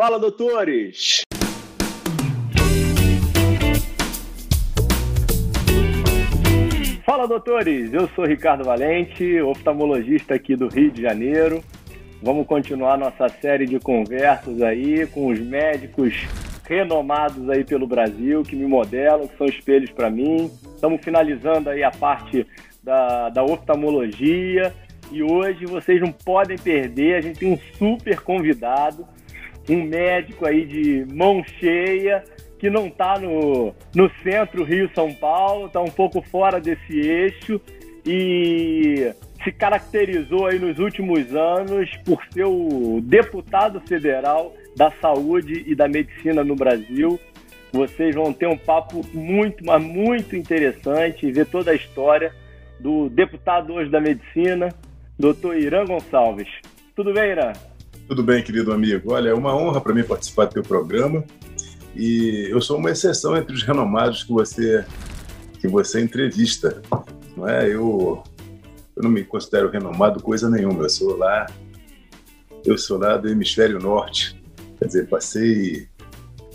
Fala, doutores! Fala, doutores! Eu sou Ricardo Valente, oftalmologista aqui do Rio de Janeiro. Vamos continuar nossa série de conversas aí com os médicos renomados aí pelo Brasil, que me modelam, que são espelhos para mim. Estamos finalizando aí a parte da, da oftalmologia e hoje vocês não podem perder, a gente tem um super convidado, um médico aí de mão cheia, que não está no, no centro Rio-São Paulo, está um pouco fora desse eixo e se caracterizou aí nos últimos anos por ser o deputado federal da saúde e da medicina no Brasil. Vocês vão ter um papo muito, mas muito interessante, ver toda a história do deputado hoje da medicina, doutor Irã Gonçalves. Tudo bem, Irã? Tudo bem, querido amigo. Olha, é uma honra para mim participar do teu programa e eu sou uma exceção entre os renomados que você que você entrevista, não é? Eu eu não me considero renomado coisa nenhuma. Eu sou lá eu sou lá do hemisfério norte, quer dizer, passei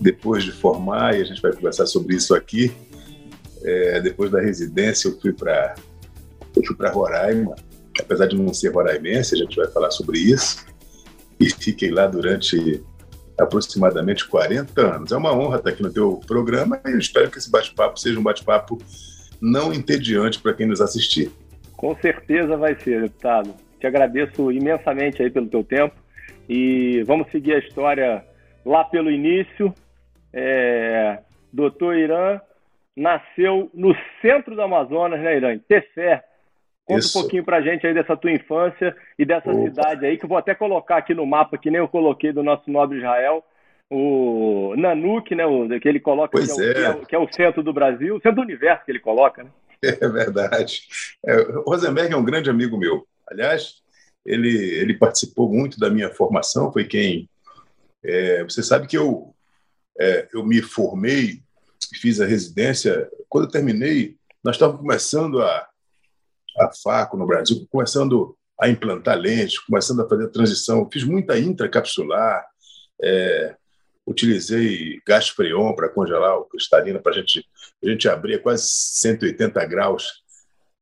depois de formar e a gente vai conversar sobre isso aqui. É, depois da residência eu fui para eu fui para Roraima apesar de não ser roraimense, a gente vai falar sobre isso, e fiquei lá durante aproximadamente 40 anos. É uma honra estar aqui no teu programa e eu espero que esse bate-papo seja um bate-papo não entediante para quem nos assistir. Com certeza vai ser, deputado. Te agradeço imensamente aí pelo teu tempo e vamos seguir a história lá pelo início. É, doutor Irã nasceu no centro do Amazonas, né, Irã? Tefé, Conta Isso. um pouquinho pra gente aí dessa tua infância e dessa Opa. cidade aí, que eu vou até colocar aqui no mapa, que nem eu coloquei do nosso nobre Israel, o Nanuk, né, o, que ele coloca, que é, é. Que, é, que é, o centro do Brasil, o centro do universo que ele coloca, né? É verdade. É, Rosenberg é um grande amigo meu. Aliás, ele, ele participou muito da minha formação, foi quem... É, você sabe que eu, é, eu me formei, fiz a residência, quando eu terminei, nós estávamos começando a a FACO no Brasil, começando a implantar lentes, começando a fazer a transição. Fiz muita intracapsular, é, utilizei gás freon para congelar o cristalino, para gente, a gente abrir quase 180 graus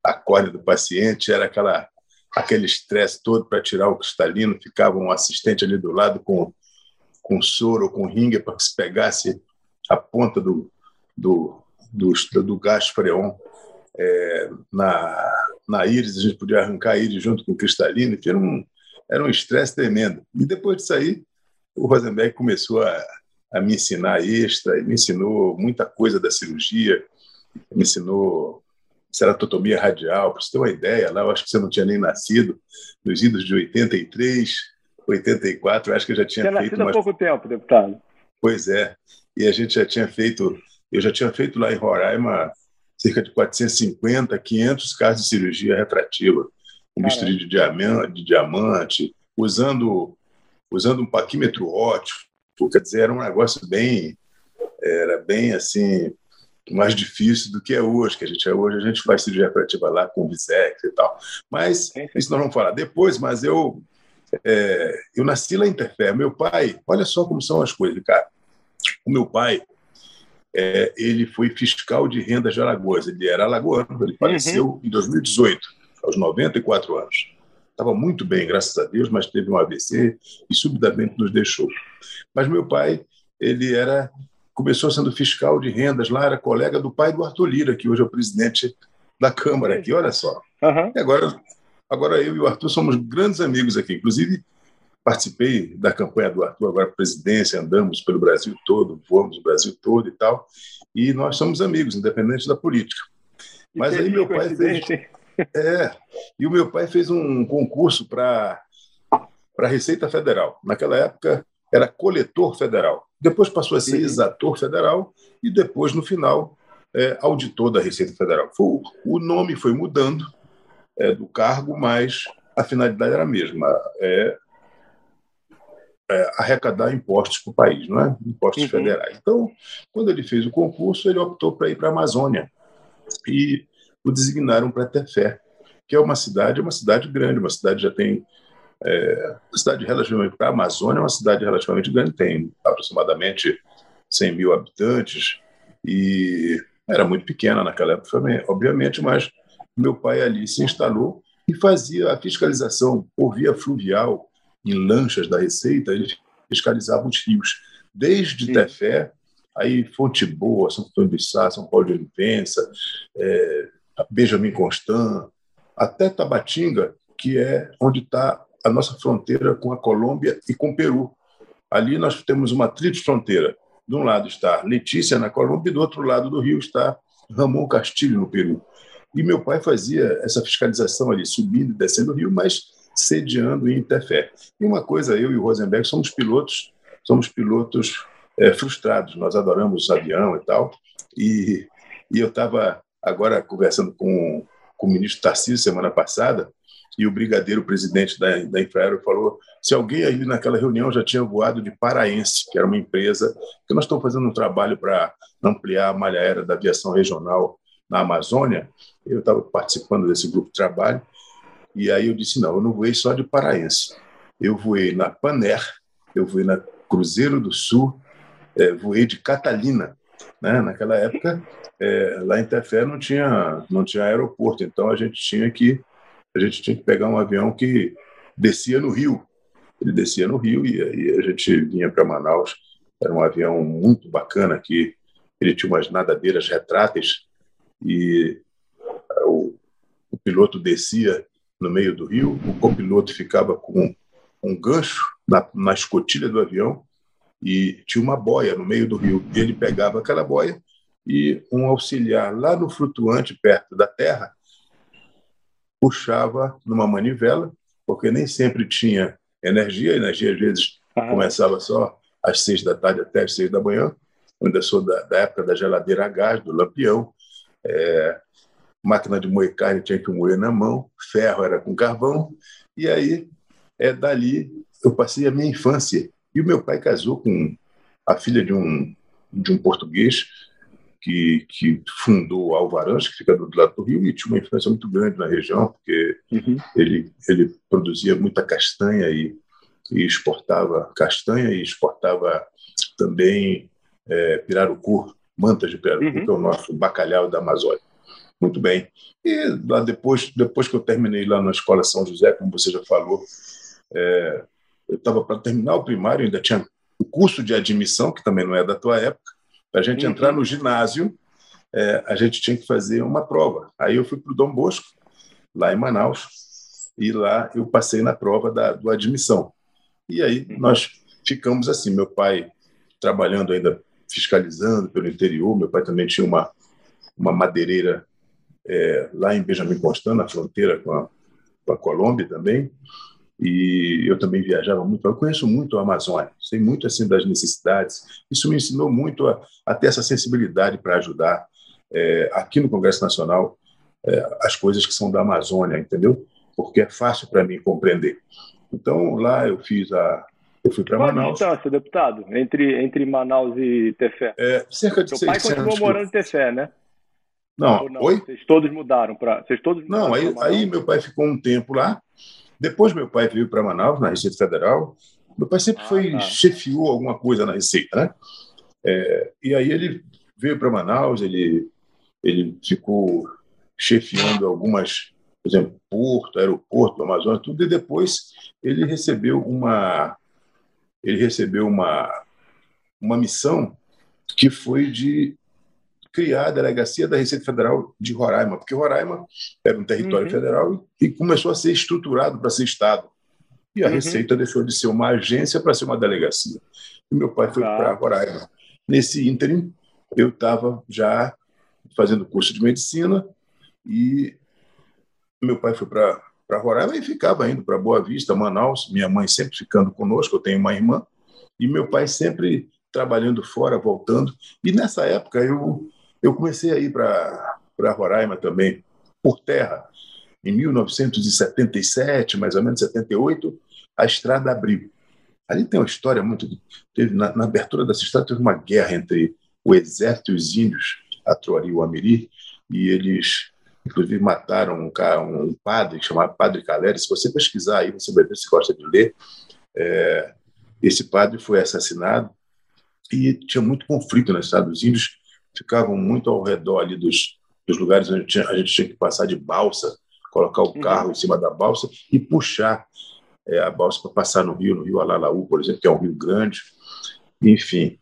a córnea do paciente, era aquela aquele estresse todo para tirar o cristalino, ficava um assistente ali do lado com, com soro ou com ringue para que se pegasse a ponta do, do, do, do gás freon é, na, na íris, a gente podia arrancar a íris junto com o cristalino, que era um era um estresse tremendo. E depois disso aí, o Rosenberg começou a, a me ensinar extra, me ensinou muita coisa da cirurgia, me ensinou ceratotomia radial, para você ter uma ideia, lá eu acho que você não tinha nem nascido, nos idos de 83, 84, eu acho que eu já tinha você feito... Umas... há pouco tempo, deputado. Pois é, e a gente já tinha feito, eu já tinha feito lá em Roraima cerca de 450, 500 casos de cirurgia refrativa, com bisturi de diamante, de diamante, usando, usando um paquímetro óptico, quer dizer, era um negócio bem, era bem assim, mais difícil do que é hoje, que a gente é hoje, a gente faz cirurgia refrativa lá com Visex e tal. Mas isso nós vamos falar depois, mas eu é, eu nasci lá em Interfé. Meu pai, olha só como são as coisas, cara. O meu pai, é, ele foi fiscal de rendas de Alagoas. Ele era alagoano, ele faleceu uhum. em 2018, aos 94 anos. Estava muito bem, graças a Deus, mas teve um AVC e subitamente nos deixou. Mas meu pai, ele era começou sendo fiscal de rendas lá, era colega do pai do Arthur Lira, que hoje é o presidente da Câmara aqui, olha só. Uhum. E agora, agora eu e o Arthur somos grandes amigos aqui. Inclusive, participei da campanha do Arthur agora presidência, andamos pelo Brasil todo, voamos o Brasil todo e tal, e nós somos amigos, independente da política. Mas aí meu pai fez... É, e o meu pai fez um concurso para a Receita Federal. Naquela época era coletor federal. Depois passou a ser exator federal e depois, no final, é, auditor da Receita Federal. Foi, o nome foi mudando é, do cargo, mas a finalidade era a mesma. É, arrecadar impostos para o país, não é? Impostos uhum. federais. Então, quando ele fez o concurso, ele optou para ir para a Amazônia e o designaram para Tefé, que é uma cidade, uma cidade grande, uma cidade já tem É, cidade relativamente para a Amazônia, é uma cidade relativamente grande, tem aproximadamente 100 mil habitantes e era muito pequena naquela época, obviamente, mas meu pai ali se instalou e fazia a fiscalização por via fluvial em lanchas da Receita, ele fiscalizava os rios, desde Sim. Tefé, aí Fonte Boa, São Antônio de Sá, São Paulo de Olivença, é, Benjamin Constant, até Tabatinga, que é onde está a nossa fronteira com a Colômbia e com o Peru. Ali nós temos uma tríplice fronteira. De um lado está Letícia, na Colômbia, e do outro lado do rio está Ramon Castilho, no Peru. E meu pai fazia essa fiscalização ali, subindo e descendo o rio, mas sediando em Tefé. E uma coisa, eu e o Rosenberg somos pilotos, somos pilotos é, frustrados. Nós adoramos avião e tal. E, e eu estava agora conversando com, com o ministro Tarcísio semana passada, e o brigadeiro presidente da, da Infraero falou se alguém aí naquela reunião já tinha voado de Paraense, que era uma empresa que nós estamos fazendo um trabalho para ampliar a malha aérea da aviação regional na Amazônia. Eu estava participando desse grupo de trabalho e aí eu disse não, eu não voei só de Paraense. Eu voei na Paner, eu voei na Cruzeiro do Sul, é, voei de Catalina. Né? Naquela época, é, lá em Tefé não tinha, não tinha aeroporto, então a gente tinha que a gente tinha que pegar um avião que descia no Rio. Ele descia no Rio e aí a gente vinha para Manaus. Era um avião muito bacana que ele tinha umas nadadeiras retráteis e o, o piloto descia no meio do rio, o copiloto ficava com um gancho na, na escotilha do avião e tinha uma boia no meio do rio. Ele pegava aquela boia e um auxiliar lá no flutuante, perto da terra, puxava numa manivela, porque nem sempre tinha energia, a energia às vezes ah. começava só às seis da tarde até às seis da manhã. Eu ainda sou da, da época da geladeira a gás, do lampião. É, máquina de moer carne tinha que moer na mão, ferro era com carvão. E aí, é dali eu passei a minha infância. E o meu pai casou com a filha de um, de um português que, que fundou Alvarães, que fica do lado do Rio, e tinha uma influência muito grande na região, porque uhum. ele, ele produzia muita castanha e, e exportava castanha e exportava também é, pirarucu, mantas de pirarucu, uhum. que é o nosso bacalhau da Amazônia. Muito bem. E lá depois, depois que eu terminei lá na Escola São José, como você já falou, é, eu estava para terminar o primário, ainda tinha o curso de admissão, que também não é da tua época, para a gente uhum. entrar no ginásio, é, a gente tinha que fazer uma prova. Aí eu fui para o Dom Bosco, lá em Manaus, e lá eu passei na prova da do admissão. E aí uhum. nós ficamos assim, meu pai trabalhando ainda fiscalizando pelo interior, meu pai também tinha uma, uma madeireira é, lá em Benjamin Constant, na fronteira com a, com a Colômbia também, e eu também viajava muito. Eu conheço muito a Amazônia, sei muito assim das necessidades. Isso me ensinou muito a, a ter essa sensibilidade para ajudar é, aqui no Congresso Nacional é, as coisas que são da Amazônia, entendeu? Porque é fácil para mim compreender. Então lá eu fiz a eu fui para Manaus. Qual a distância, deputado, entre entre Manaus e Tefé? É, cerca de Seu pai continuou morando em Tefé, né? Não, não, oi? Vocês todos mudaram para, vocês todos Não, aí, aí meu pai ficou um tempo lá depois meu pai veio para Manaus, na Receita Federal. Meu pai sempre ah, foi, tá. chefiou alguma coisa na Receita, né? É, e aí ele veio para Manaus, ele, ele ficou chefiando algumas, por exemplo, Porto, Aeroporto, Amazonas, tudo, e depois ele recebeu uma ele recebeu uma, uma missão que foi de criar a delegacia da Receita Federal de Roraima, porque Roraima era um território uhum. federal e começou a ser estruturado para ser Estado. E a uhum. Receita deixou de ser uma agência para ser uma delegacia. E meu pai foi para Roraima. Nesse ínterim, eu estava já fazendo curso de medicina e meu pai foi para para Roraima e ficava indo para Boa Vista, Manaus, minha mãe sempre ficando conosco, eu tenho uma irmã, e meu pai sempre trabalhando fora, voltando. E nessa época eu eu comecei a ir para Roraima também, por terra. Em 1977, mais ou menos 78, a estrada abriu. Ali tem uma história muito. Teve, na, na abertura dessa estrada, teve uma guerra entre o exército e os índios, a Troari e o Amiri, e eles inclusive mataram um, um padre chamado Padre Caleri. Se você pesquisar aí, você vai ver se gosta de ler. É, esse padre foi assassinado e tinha muito conflito nos Estados Os índios ficavam muito ao redor ali dos, dos lugares onde tinha, a gente tinha que passar de balsa, colocar o uhum. carro uhum. em cima da balsa e puxar é, a balsa para passar no rio, no rio Alalaú, por exemplo, que é um rio grande. Enfim,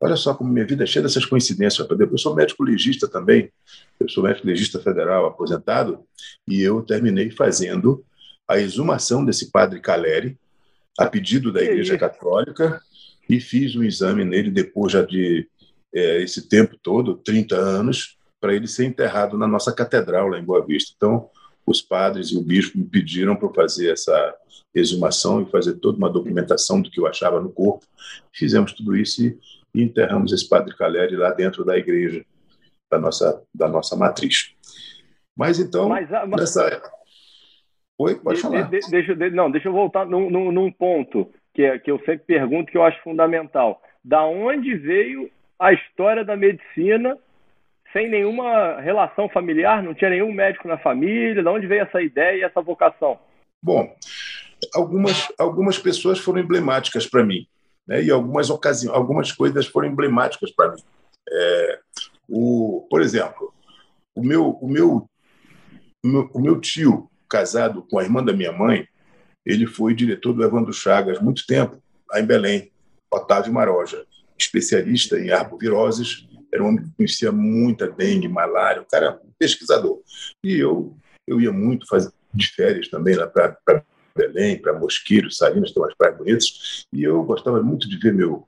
olha só como minha vida é cheia dessas coincidências. Eu sou médico legista também, eu sou médico legista federal aposentado, e eu terminei fazendo a exumação desse padre Caleri, a pedido da Igreja Católica, e fiz um exame nele depois já de é, esse tempo todo, 30 anos, para ele ser enterrado na nossa catedral lá em Boa Vista. Então, os padres e o bispo me pediram para fazer essa exumação e fazer toda uma documentação do que eu achava no corpo. Fizemos tudo isso e, enterramos esse padre Caleri lá dentro da igreja da nossa, da nossa matriz. Mas então, mas, mas... nessa. Oi, pode de, falar. De, de, deixa, não, deixa eu voltar num, num, num ponto que, é, que eu sempre pergunto que eu acho fundamental. Da onde veio a história da medicina sem nenhuma relação familiar, não tinha nenhum médico na família. De onde veio essa ideia e essa vocação? Bom, algumas, algumas pessoas foram emblemáticas para mim, né? e algumas ocasiões, algumas coisas foram emblemáticas para mim. É, o, por exemplo, o meu, o, meu, o, meu, o meu tio, casado com a irmã da minha mãe, ele foi diretor do Evandro Chagas muito tempo, lá em Belém, Otávio Maroja, especialista em arboviroses, era um homem que conhecia muita dengue, malária, o cara pesquisador. E eu, eu ia muito fazer de férias também lá para Belém, para Mosqueiro, Salinas, tem umas praias bonitas, e eu gostava muito de ver meu...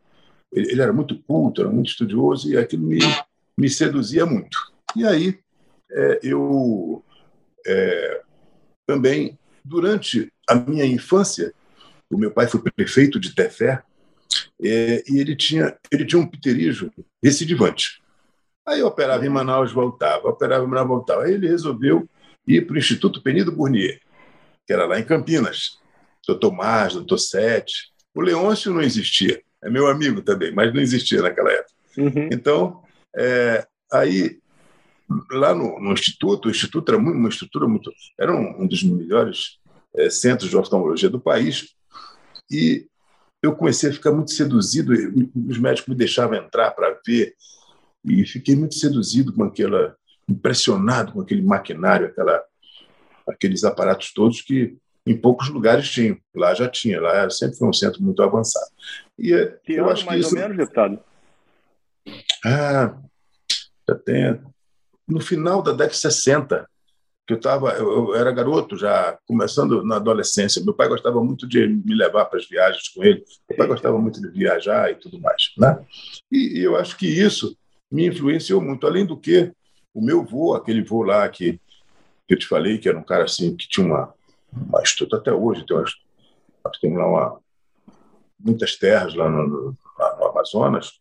Ele, ele era muito culto, era muito estudioso, e aquilo me, me seduzia muito. E aí, é, eu é, também, durante a minha infância, o meu pai foi prefeito de Tefé, é, e ele tinha, ele tinha um pterígio recidivante. Aí eu operava em Manaus, voltava, operava em Manaus, voltava. Aí ele resolveu ir para o Instituto Penido Burnier, que era lá em Campinas. Doutor Mars, doutor Sete. O Leôncio não existia, é meu amigo também, mas não existia naquela época. Uhum. Então, é, aí lá no, no, instituto, o instituto era muito, uma estrutura muito, era um, um dos melhores é, centros de oftalmologia do país, e eu comecei a ficar muito seduzido, os médicos me deixavam entrar para ver, e fiquei muito seduzido com aquela, impressionado com aquele maquinário, aquela, aqueles aparatos todos que em poucos lugares tinham. Lá já tinha, lá sempre foi um centro muito avançado. E é, que eu acho que mais isso... ou menos, deputado? Ah, já tem. No final da década de 60, que eu estava, eu, eu, era garoto já, começando na adolescência. Meu pai gostava muito de me levar para as viagens com ele. Meu pai gostava muito de viajar e tudo mais, né? E, e, eu acho que isso me influenciou muito. Além do que o meu vô, aquele vô lá que, que eu te falei, que era um cara assim que tinha uma, uma estrutura até hoje, tem umas, nós temos lá uma, muitas terras lá no, no, no Amazonas.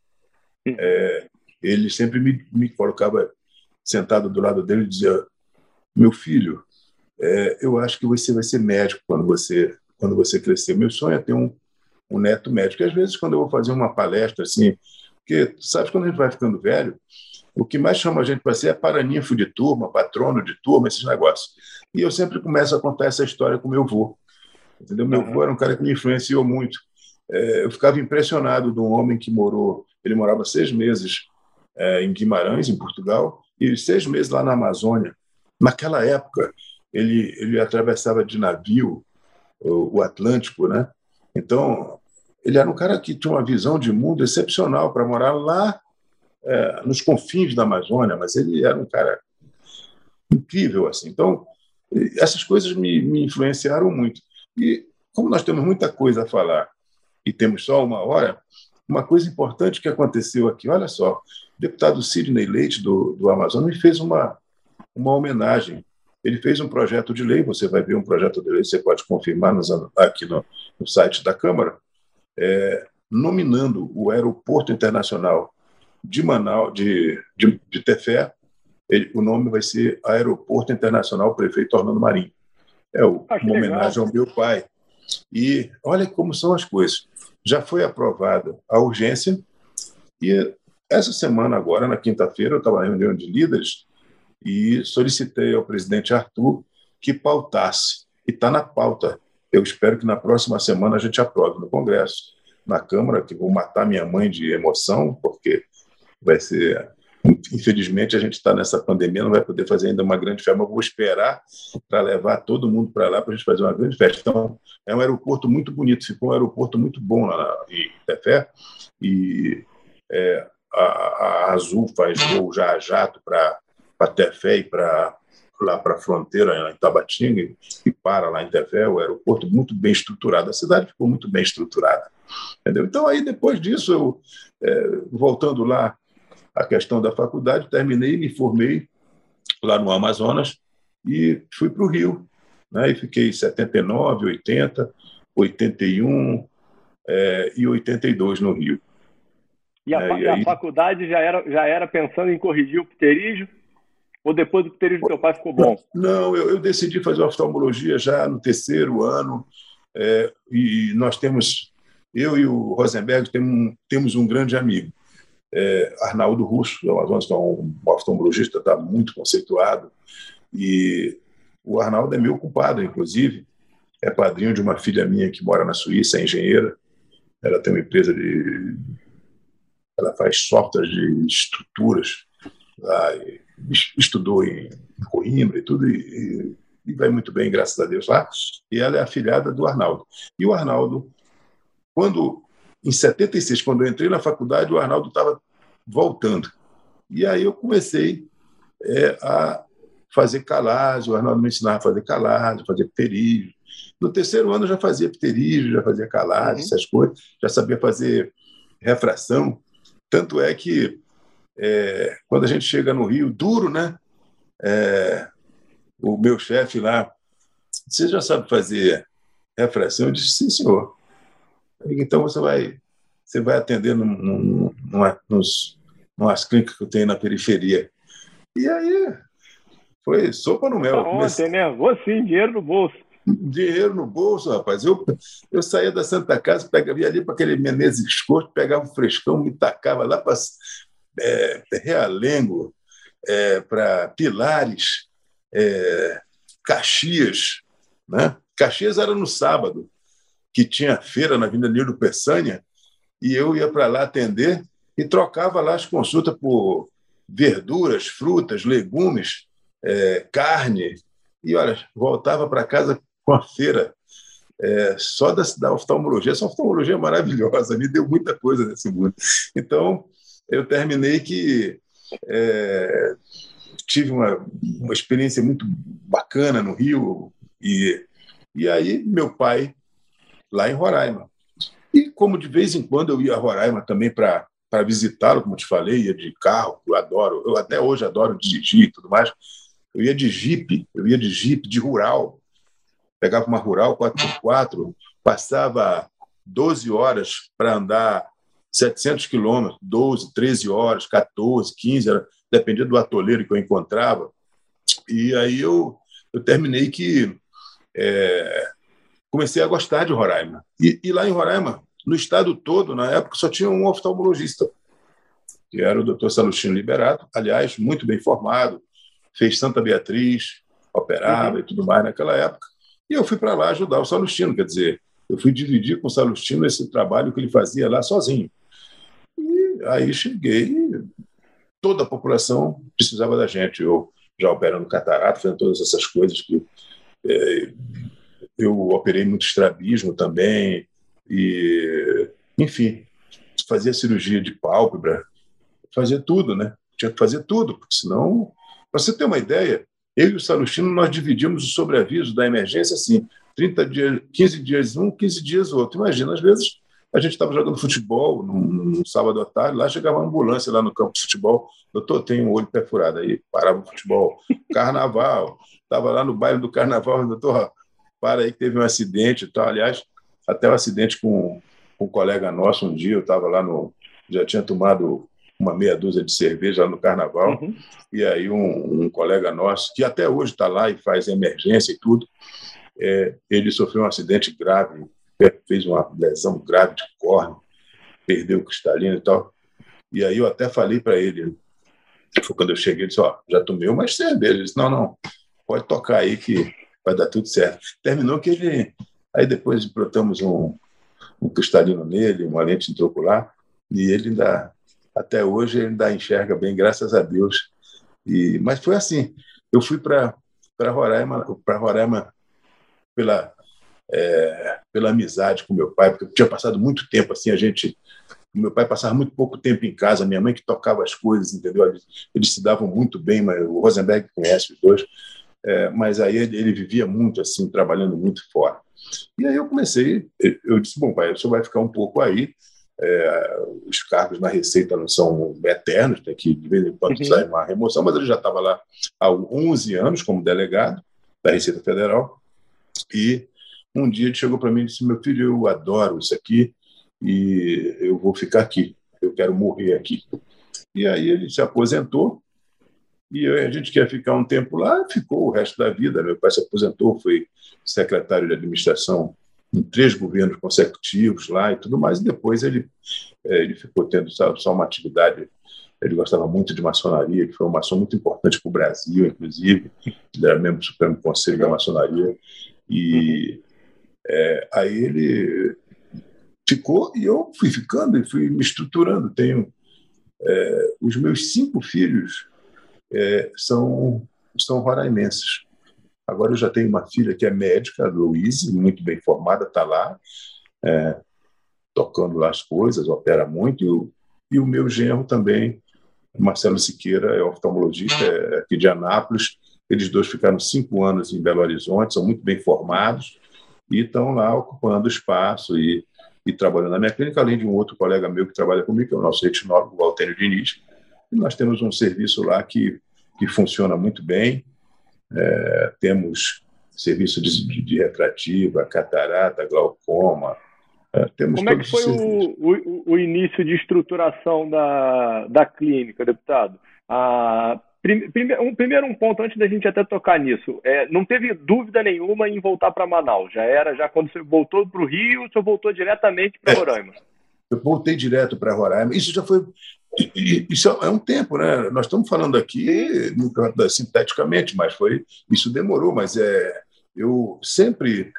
É, ele sempre me, me colocava sentado do lado dele e dizia meu filho, é, eu acho que você vai ser médico quando você quando você crescer. Meu sonho é ter um, um neto médico. E às vezes, quando eu vou fazer uma palestra assim, porque sabe quando a gente vai ficando velho, o que mais chama a gente para ser é paraninfo de turma, patrono de turma, esses negócios. E eu sempre começo a contar essa história com meu avô. Entendeu? Meu avô era um cara que me influenciou muito. É, eu ficava impressionado de um homem que morou, ele morava seis meses é, em Guimarães, em Portugal, e seis meses lá na Amazônia. Naquela época, ele, ele atravessava de navio o, o Atlântico, né? Então, ele era um cara que tinha uma visão de mundo excepcional para morar lá é, nos confins da Amazônia, mas ele era um cara incrível assim. Então, essas coisas me, me influenciaram muito. E como nós temos muita coisa a falar e temos só uma hora, uma coisa importante que aconteceu aqui, olha só, o deputado Sidney Leite, do, do Amazonas, me fez uma, uma homenagem. Ele fez um projeto de lei, você vai ver um projeto de lei, você pode confirmar nos, aqui no, no, site da Câmara, é, nominando o Aeroporto Internacional de Manaus, de, de, de Tefé, ele, o nome vai ser Aeroporto Internacional Prefeito Orlando Marinho. É o, ah, uma homenagem ao meu pai. E olha como são as coisas. Já foi aprovada a urgência e essa semana agora, na quinta-feira, eu estava na reunião de líderes e solicitei ao presidente Arthur que pautasse. E está na pauta. Eu espero que na próxima semana a gente aprove no Congresso, na Câmara, que vou matar minha mãe de emoção, porque vai ser. Infelizmente, a gente está nessa pandemia, não vai poder fazer ainda uma grande festa, mas vou esperar para levar todo mundo para lá para a gente fazer uma grande festa. Então, é um aeroporto muito bonito, ficou um aeroporto muito bom lá em Tefé, e é, a, a, Azul faz voo já a jato para Tefé e para lá para a fronteira em Tabatinga e para lá em Tefé, o aeroporto muito bem estruturado. A cidade ficou muito bem estruturada. Entendeu? Então, aí, depois disso, eu, é, voltando lá à questão da faculdade, terminei, me formei lá no Amazonas e fui para o Rio. Né? E fiquei 79, 80, 81 é, e 82 no Rio. E a, é, e a faculdade já era, já era pensando em corrigir o pterígio? Ou depois do pterígio do teu pai ficou bom? Não, eu, eu decidi fazer oftalmologia já no terceiro ano. É, e nós temos, eu e o Rosenberg temos, temos um grande amigo, é, Arnaldo Russo, do Amazonas, que é um oftalmologista, está muito conceituado. E o Arnaldo é meu compadre, inclusive. É padrinho de uma filha minha que mora na Suíça, é engenheira. Ela tem uma empresa de. Ela faz software de estruturas. Lá, estudou em Coimbra e tudo, e, e, vai muito bem, graças a Deus lá. E ela é afilhada do Arnaldo. E o Arnaldo, quando em 76, quando eu entrei na faculdade, o Arnaldo estava voltando. E aí eu comecei é, a fazer calagem, o Arnaldo me ensinava a fazer calagem, fazer pterígio. No terceiro ano eu já fazia pterígio, já fazia calagem, uhum. essas coisas, já sabia fazer refração. Tanto é que é, quando a gente chega no Rio, duro, né? É, o meu chefe lá, você já sabe fazer refração? Eu disse, sim, senhor. Então você vai, você vai atender num, num, numa, nos, numas clínicas que eu tenho na periferia. E aí foi sopa no mel. Tá ontem, né? Vou sim, dinheiro no bolso. Dinheiro no bolso, rapaz. Eu, eu saía da Santa Casa, pegava, ia ali para aquele Menezes Corto, pegava um frescão, me tacava lá para é, Realengo, é, para Pilares, é, Caxias. Né? Caxias era no sábado, que tinha feira na Avenida Nilo Peçanha, e eu ia para lá atender e trocava lá as consultas por verduras, frutas, legumes, é, carne. E, olha, voltava para casa com a feira é, só da, da oftalmologia. Essa oftalmologia é maravilhosa, me deu muita coisa nesse mundo. Então, eu terminei que é, tive uma, uma experiência muito bacana no Rio e, e aí meu pai lá em Roraima. E como de vez em quando eu ia a Roraima também para para visitá-lo, como te falei, ia de carro, eu adoro, eu até hoje adoro dirigir e tudo mais. Eu ia de jipe, eu ia de jipe, de rural. Pegava uma rural 4x4, passava 12 horas para andar 700 quilômetros, 12, 13 horas, 14, 15, era, dependia do atoleiro que eu encontrava. E aí eu, eu terminei que é, comecei a gostar de Roraima. E, e, lá em Roraima, no estado todo, na época, só tinha um oftalmologista, que era o doutor Salustino Liberato, aliás, muito bem formado, fez Santa Beatriz, operava uhum. e tudo mais naquela época. E eu fui para lá ajudar o Salustino, quer dizer, eu fui dividir com o Salustino esse trabalho que ele fazia lá sozinho. Aí cheguei, toda a população precisava da gente. Eu já operando catarata, fazendo todas essas coisas que é, eu operei muito estrabismo também e enfim fazia cirurgia de pálpebra, fazia tudo, né? Tinha que fazer tudo, porque senão, para você ter uma ideia, eu e o Salustino nós dividimos o sobreaviso da emergência assim, 30 dias, 15 dias um, 15 dias outro. Imagina, às vezes a gente estava jogando futebol num, num, sábado à tarde, lá chegava uma ambulância lá no campo de futebol. Doutor, tem um olho perfurado aí, parava o futebol. Carnaval, estava lá no bairro do carnaval, doutor, para aí que teve um acidente e tal. Aliás, até um acidente com, com um colega nosso um dia, eu estava lá no. Já tinha tomado uma meia dúzia de cerveja lá no carnaval, uhum. e aí um, um, colega nosso, que até hoje está lá e faz emergência e tudo, é, ele sofreu um acidente grave fez uma lesão grave de córnea, perdeu o cristalino e tal. E aí eu até falei para ele, Foi quando eu cheguei, disse, ó, já tomei uma cerveja. Ele disse, não, não, pode tocar aí que vai dar tudo certo. Terminou que ele... Aí depois brotamos um, um cristalino nele, uma lente intraocular, e ele ainda, até hoje, ele ainda enxerga bem, graças a Deus. E, mas foi assim, eu fui para Roraima, para Roraima pela, é, pela amizade com meu pai, porque eu tinha passado muito tempo assim, a gente meu pai passava muito pouco tempo em casa, minha mãe que tocava as coisas, entendeu? Eles, eles se davam muito bem, mas o Rosenberg conhece os dois, é, mas aí ele, ele, vivia muito assim, trabalhando muito fora. E aí eu comecei, eu disse, bom pai, o senhor vai ficar um pouco aí, é, os cargos na Receita não são eternos, tem que de vez em quando uhum. sair uma remoção, mas ele já estava lá há 11 anos como delegado da Receita Federal, e um dia ele chegou para mim e disse, meu filho, eu adoro isso aqui, e eu vou ficar aqui, eu quero morrer aqui. E aí ele se aposentou, e a gente quer ficar um tempo lá, ficou o resto da vida. Meu pai se aposentou, foi secretário de administração em três governos consecutivos lá e tudo mais, e depois ele, é, ele ficou tendo só uma atividade. Ele gostava muito de maçonaria, ele foi um maçom muito importante para o Brasil, inclusive, ele era membro do Supremo Conselho da Maçonaria. E é, aí ele ficou e eu fui ficando e fui me estruturando. Tenho é, os meus cinco filhos é, são são roraimenses. Agora eu já tenho uma filha que é médica, a Louise, muito bem formada, está lá, é, tocando lá as coisas, opera muito, e o, e o meu genro também, Marcelo Siqueira, é oftalmologista, é aqui de Anápolis. Eles dois ficaram cinco anos em Belo Horizonte, são muito bem formados e estão lá ocupando espaço e, e trabalhando na minha clínica, além de um outro colega meu que trabalha comigo, que é o nosso retinólogo, o Valtério Diniz, e nós temos um serviço lá que, que funciona muito bem. É, temos serviço de, de, de, retrativa, catarata, glaucoma. É, temos Como é que foi o, o, o, início de estruturação da, da clínica, deputado? Um, primeiro um ponto, antes da gente até tocar nisso, é, não teve dúvida nenhuma em voltar para Manaus. Já era, já quando você voltou para o Rio, você voltou diretamente para é, Roraima. Eu voltei direto para Roraima. Isso já foi isso é um tempo, né? Nós estamos falando aqui sinteticamente, mas foi isso demorou, mas é eu sempre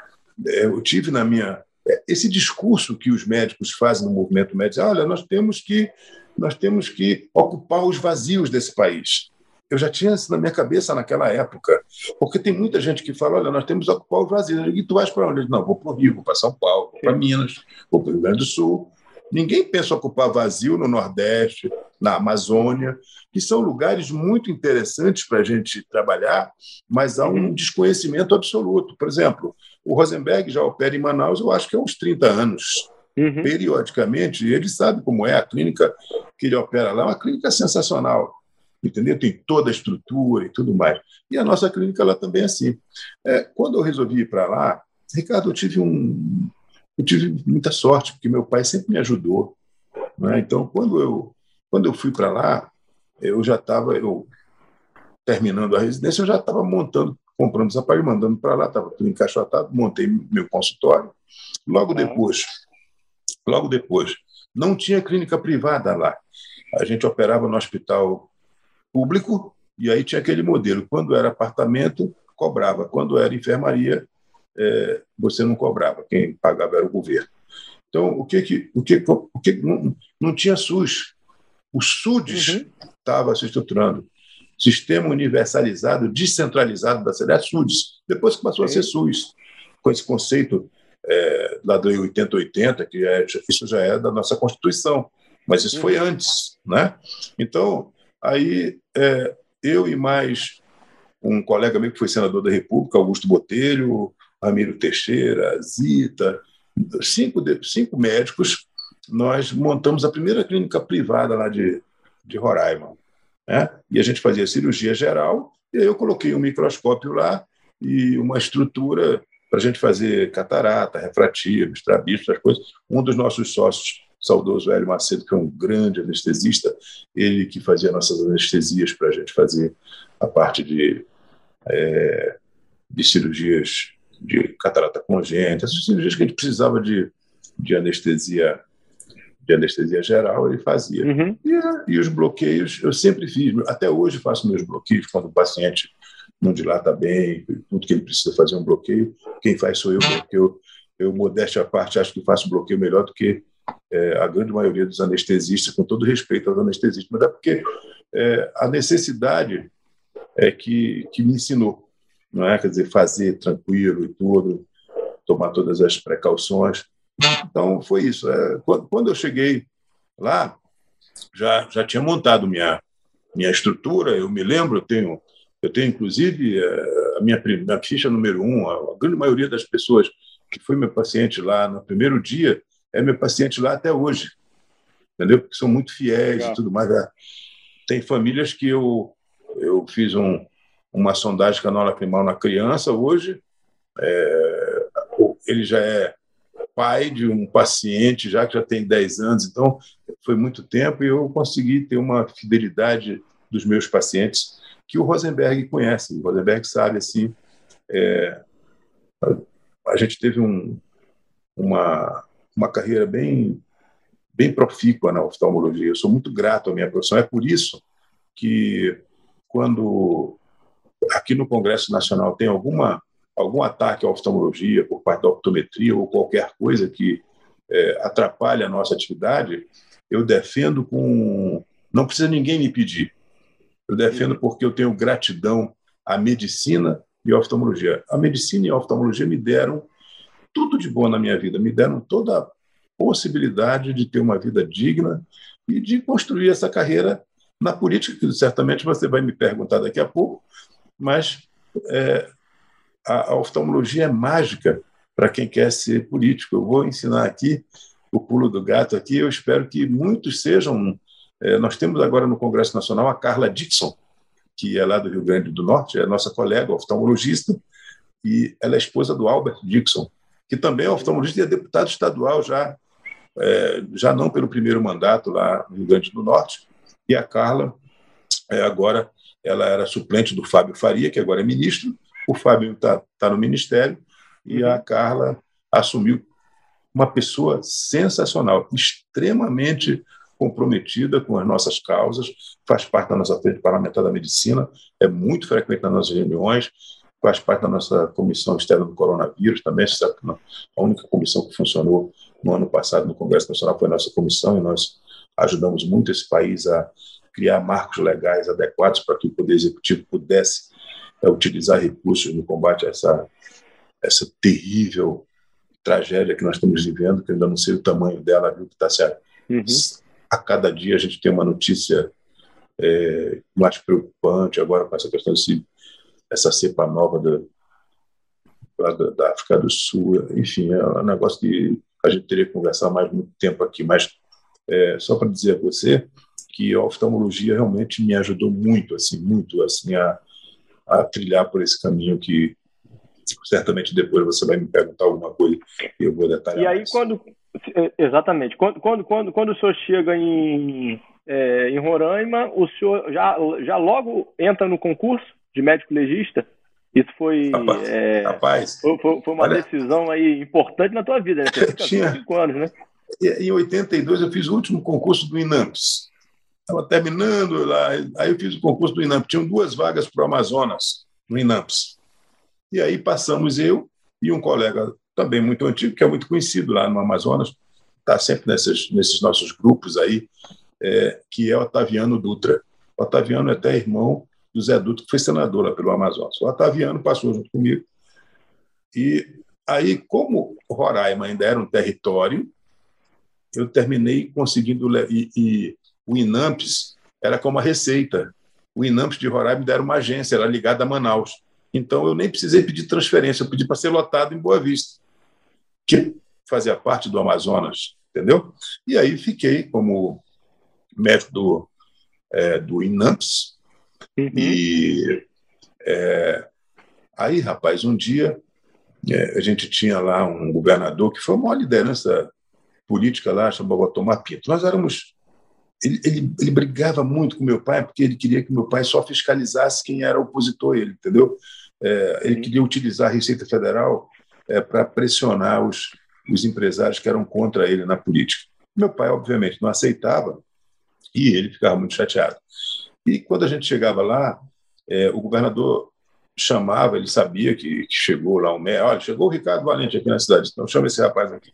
é, eu tive na minha é, esse discurso que os médicos fazem no movimento médico, olha, nós temos que nós temos que ocupar os vazios desse país. Eu já tinha isso na minha cabeça naquela época, porque tem muita gente que fala, olha, nós temos que ocupar os vazios. E tu vais para onde? Não, vou para o Rio, vou para São Paulo, vou para Minas, vou para o Rio Grande do Sul. Ninguém pensa ocupar vazio no Nordeste, na Amazônia, que são lugares muito interessantes para a gente trabalhar, mas há um uhum. desconhecimento absoluto. Por exemplo, o Rosenberg já opera em Manaus, eu acho que há uns 30 anos. Uhum. Periodicamente, ele sabe como é a clínica que ele opera lá, é uma clínica sensacional. Entendeu? Tem toda a estrutura e tudo mais. E a nossa clínica lá também é assim. É, quando eu resolvi ir para lá, Ricardo, eu tive um, eu tive muita sorte, porque meu pai sempre me ajudou. Né? Então, quando eu, quando eu fui para lá, eu já estava, eu terminando a residência, eu já estava montando, comprando os aparelhos, mandando para lá, estava tudo encaixotado, montei meu consultório. Logo depois, logo depois, não tinha clínica privada lá. A gente operava no hospital público e aí tinha aquele modelo. Quando era apartamento, cobrava. Quando era enfermaria, é, você não cobrava, quem pagava era o governo. Então, o que que, o que, o que não, não tinha SUS. O SUDES estava uhum. se estruturando. Sistema Universalizado, Descentralizado da cidade, SUDES. Depois que passou a ser SUS, com esse conceito é, lá do 8080, que é, isso já é da nossa Constituição, mas isso foi uhum. antes. Né? Então, aí é, eu e mais um colega meu que foi senador da República, Augusto Botelho, Ramiro Teixeira, Zita, cinco, cinco médicos, nós montamos a primeira clínica privada lá de, de Roraima. Né? E a gente fazia cirurgia geral, e aí eu coloquei um microscópio lá e uma estrutura para a gente fazer catarata, refrativo, estrabismo, essas coisas. Um dos nossos sócios, saudoso Hélio Macedo, que é um grande anestesista, ele que fazia nossas anestesias para a gente fazer a parte de, é, de cirurgias de catarata congênita, essas cirurgias que a gente precisava de, de anestesia de anestesia geral, ele fazia. Uhum. E, e, os bloqueios eu sempre fiz. Até hoje faço meus bloqueios quando o paciente não dilata bem, tudo que ele precisa fazer um bloqueio. Quem faz sou eu, porque eu, eu modéstia à parte, acho que faço bloqueio melhor do que é, a grande maioria dos anestesistas, com todo respeito aos anestesistas, mas é porque é, a necessidade é que, que me ensinou, não é? Quer dizer, fazer tranquilo e tudo, tomar todas as precauções. Então, foi isso. É, quando eu cheguei lá, já, já tinha montado minha, minha estrutura. Eu me lembro, eu tenho, eu tenho inclusive é, a minha, minha ficha número um. A, a grande maioria das pessoas que foi meu paciente lá no primeiro dia é meu paciente lá até hoje, entendeu? Porque são muito fiéis Legal. e tudo mais. É. Tem famílias que eu eu fiz um, uma sondagem canal lacrimal na criança hoje. É, ele já é pai de um paciente já que já tem 10 anos, então foi muito tempo e eu consegui ter uma fidelidade dos meus pacientes que o Rosenberg conhece. O Rosenberg sabe assim, é, a, a, gente teve um, uma uma carreira bem bem profícua na oftalmologia. Eu sou muito grato à minha profissão. É por isso que quando aqui no Congresso Nacional tem alguma algum ataque à oftalmologia por parte da optometria ou qualquer coisa que é, atrapalhe a nossa atividade, eu defendo com. Não precisa ninguém me pedir. Eu defendo porque eu tenho gratidão à medicina e à oftalmologia. A medicina e a oftalmologia me deram tudo de bom na minha vida, me deram toda a possibilidade de ter uma vida digna e de construir essa carreira na política, que certamente você vai me perguntar daqui a pouco, mas é, a, a oftalmologia é mágica para quem quer ser político. Eu vou ensinar aqui o pulo do gato aqui. Eu espero que muitos sejam. É, nós temos agora no Congresso Nacional a Carla Dixon, que é lá do Rio Grande do Norte, é nossa colega oftalmologista, e ela é esposa do Albert Dixon, que também é oftalmologista e é deputado estadual já, é, já não pelo primeiro mandato lá no Rio Grande do Norte. E a Carla, é, agora, ela era suplente do Fábio Faria, que agora é ministro, o Fábio está tá no ministério e a Carla assumiu uma pessoa sensacional, extremamente comprometida com as nossas causas, faz parte da nossa frente parlamentar da medicina, é muito frequente nas nossas reuniões, faz parte da nossa comissão externa do coronavírus também, sabe que a única comissão que funcionou no ano passado no Congresso Nacional foi a nossa comissão e nós ajudamos muito esse país a criar marcos legais adequados para que o Poder Executivo pudesse é, utilizar recursos no combate a essa, essa terrível tragédia que nós estamos vivendo, que eu ainda não sei o tamanho dela, viu, que está certo. Uhum. A cada dia a gente tem uma notícia é, mais preocupante, agora com essa questão desse, essa cepa nova da, da, da África do Sul, enfim, é um negócio que a gente teria que conversar mais muito tempo aqui, mas é, só para dizer a você que a oftalmologia realmente me ajudou muito, assim, muito, assim, a, a trilhar por esse caminho que certamente depois você vai me perguntar alguma coisa e eu vou detalhar. E aí mais. quando exatamente quando quando quando, quando o senhor chega em é, em Roraima, o senhor já já logo entra no concurso de médico legista? Isso foi, rapaz, é, rapaz foi, foi, uma olha, decisão aí importante na tua vida, né? Você tinha cinco anos, né? Em 82 eu fiz o último concurso do INAMPS, Estava terminando lá, aí eu fiz o concurso do INAMP. Tinham duas vagas para o Amazonas, no INAMPS. E aí passamos eu e um colega também muito antigo, que é muito conhecido lá no Amazonas, está sempre nesses, nesses nossos grupos aí, é, que é o Otaviano Dutra. O Otaviano é até irmão do Zé Dutra, que foi senador lá pelo Amazonas. O Otaviano passou junto comigo. E aí, como Roraima ainda era um território, eu terminei conseguindo. E, e o INAMPS era como a Receita. O INAMPS de Roraima era uma agência, era ligada a Manaus. Então, eu nem precisei pedir transferência, eu pedi para ser lotado em Boa Vista, que fazia parte do Amazonas, entendeu? E aí fiquei como médico do, é, do INAMPS. Uhum. E é, aí, rapaz, um dia é, a gente tinha lá um governador que foi uma liderança política lá, chamava Tomar Pinto. Nós éramos ele, ele, ele, brigava muito com meu pai porque ele queria que meu pai só fiscalizasse quem era opositor a ele, entendeu? É, ele queria utilizar a Receita Federal é, para pressionar os, os empresários que eram contra ele na política. Meu pai, obviamente, não aceitava e ele ficava muito chateado. E quando a gente chegava lá, é, o governador chamava, ele sabia que, que chegou lá um médico, olha, chegou o Ricardo Valente aqui na cidade, então chama esse rapaz aqui.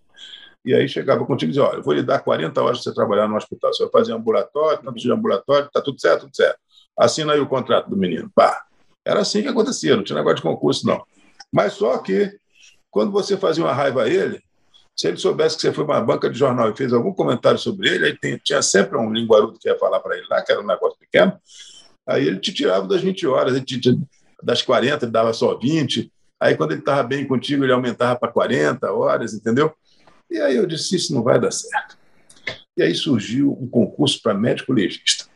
E aí chegava contigo e dizia, olha, eu vou lhe dar 40 horas para você trabalhar no hospital, você vai fazer ambulatório, tanto de ambulatório, está tudo certo, tudo certo. Assina aí o contrato do menino. Pá. Era assim que acontecia, não tinha negócio de concurso, não. Mas só que, quando você fazia uma raiva a ele, se ele soubesse que você foi para uma banca de jornal e fez algum comentário sobre ele, aí tinha sempre um linguarudo que ia falar para ele lá, que era um negócio pequeno, aí ele te tirava das 20 horas, ele te, das 40 ele dava só 20, aí quando ele estava bem contigo ele aumentava para 40 horas, entendeu? E aí eu disse, isso não vai dar certo. E aí surgiu um concurso para médico legista.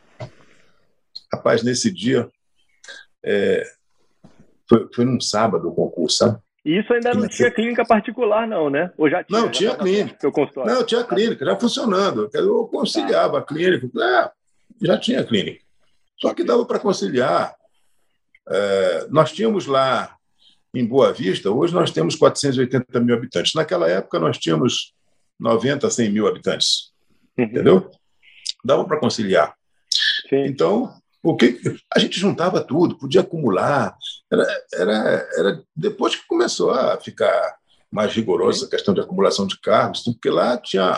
Rapaz, nesse dia, é, foi, foi num sábado o concurso, sabe? E isso ainda não tinha clínica particular, não, né? Ou já tinha? Não, tinha clínica. Não, tinha clínica, já funcionando. Eu conciliava a clínica. É, já tinha clínica. Só que dava para conciliar. É, nós tínhamos lá em Boa Vista, hoje nós temos 480 mil habitantes. Naquela época nós tínhamos 90, 100 mil habitantes. Uhum. Entendeu? Dava para conciliar. Sim. Então, o que a gente juntava tudo, podia acumular. Era, era, era depois que começou a ficar mais rigorosa a questão de acumulação de cargos, porque lá tinha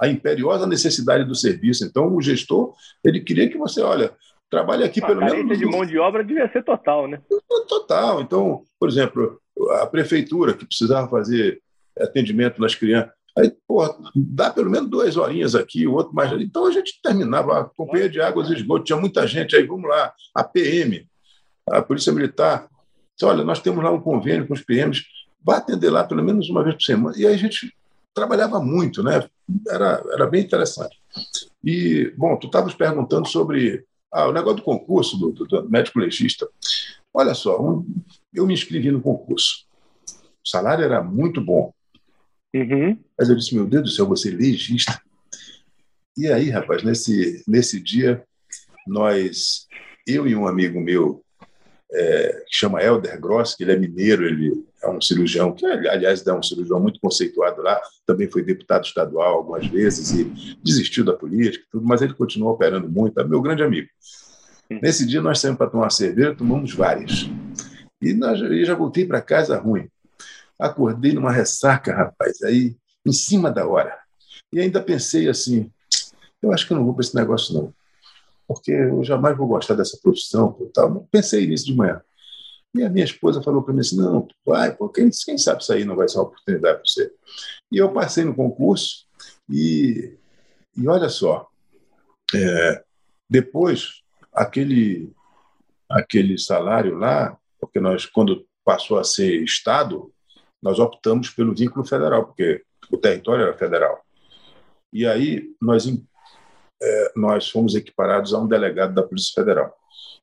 a imperiosa necessidade do serviço. Então, o gestor ele queria que você, olha, trabalhe aqui a pelo menos. A de mão de obra devia ser total, né? Total. Então, por exemplo, a prefeitura que precisava fazer atendimento nas crianças, Aí, pô, dá pelo menos duas horinhas aqui, o outro mais. Então a gente terminava, a Companhia de Águas e Esgoto, tinha muita gente aí, vamos lá, a PM, a Polícia Militar. Disse, olha, nós temos lá um convênio com os PMs, vá atender lá pelo menos uma vez por semana. E aí a gente trabalhava muito, né? Era, era bem interessante. E, bom, tu estavas perguntando sobre ah, o negócio do concurso do, do, do médico legista. Olha só, um, eu me inscrevi no concurso. O salário era muito bom. Uhum. Mas eu disse, meu Deus do céu, você é legista. E aí, rapaz, nesse, nesse dia, nós, eu e um amigo meu, é, que chama Helder Gross, que ele é mineiro, ele é um cirurgião, que aliás é um cirurgião muito conceituado lá, também foi deputado estadual algumas vezes e desistiu da política, tudo, mas ele continuou operando muito, é meu grande amigo. Uhum. Nesse dia nós saímos para tomar cerveja, tomamos várias. E nós, eu já voltei para casa ruim. Acordei numa ressaca, rapaz, aí em cima da hora. E ainda pensei assim: eu acho que eu não vou para esse negócio, não, porque eu jamais vou gostar dessa profissão. Tal. Pensei nisso de manhã. E a minha esposa falou para mim assim: não, vai, pô, quem, sabe isso aí não vai ser uma oportunidade para você. E eu passei no concurso e, e olha só, é, depois, aquele, aquele salário lá, porque nós, quando passou a ser Estado, nós optamos pelo vínculo federal, porque o território era federal. E aí nós, nós fomos equiparados a um delegado da Polícia Federal.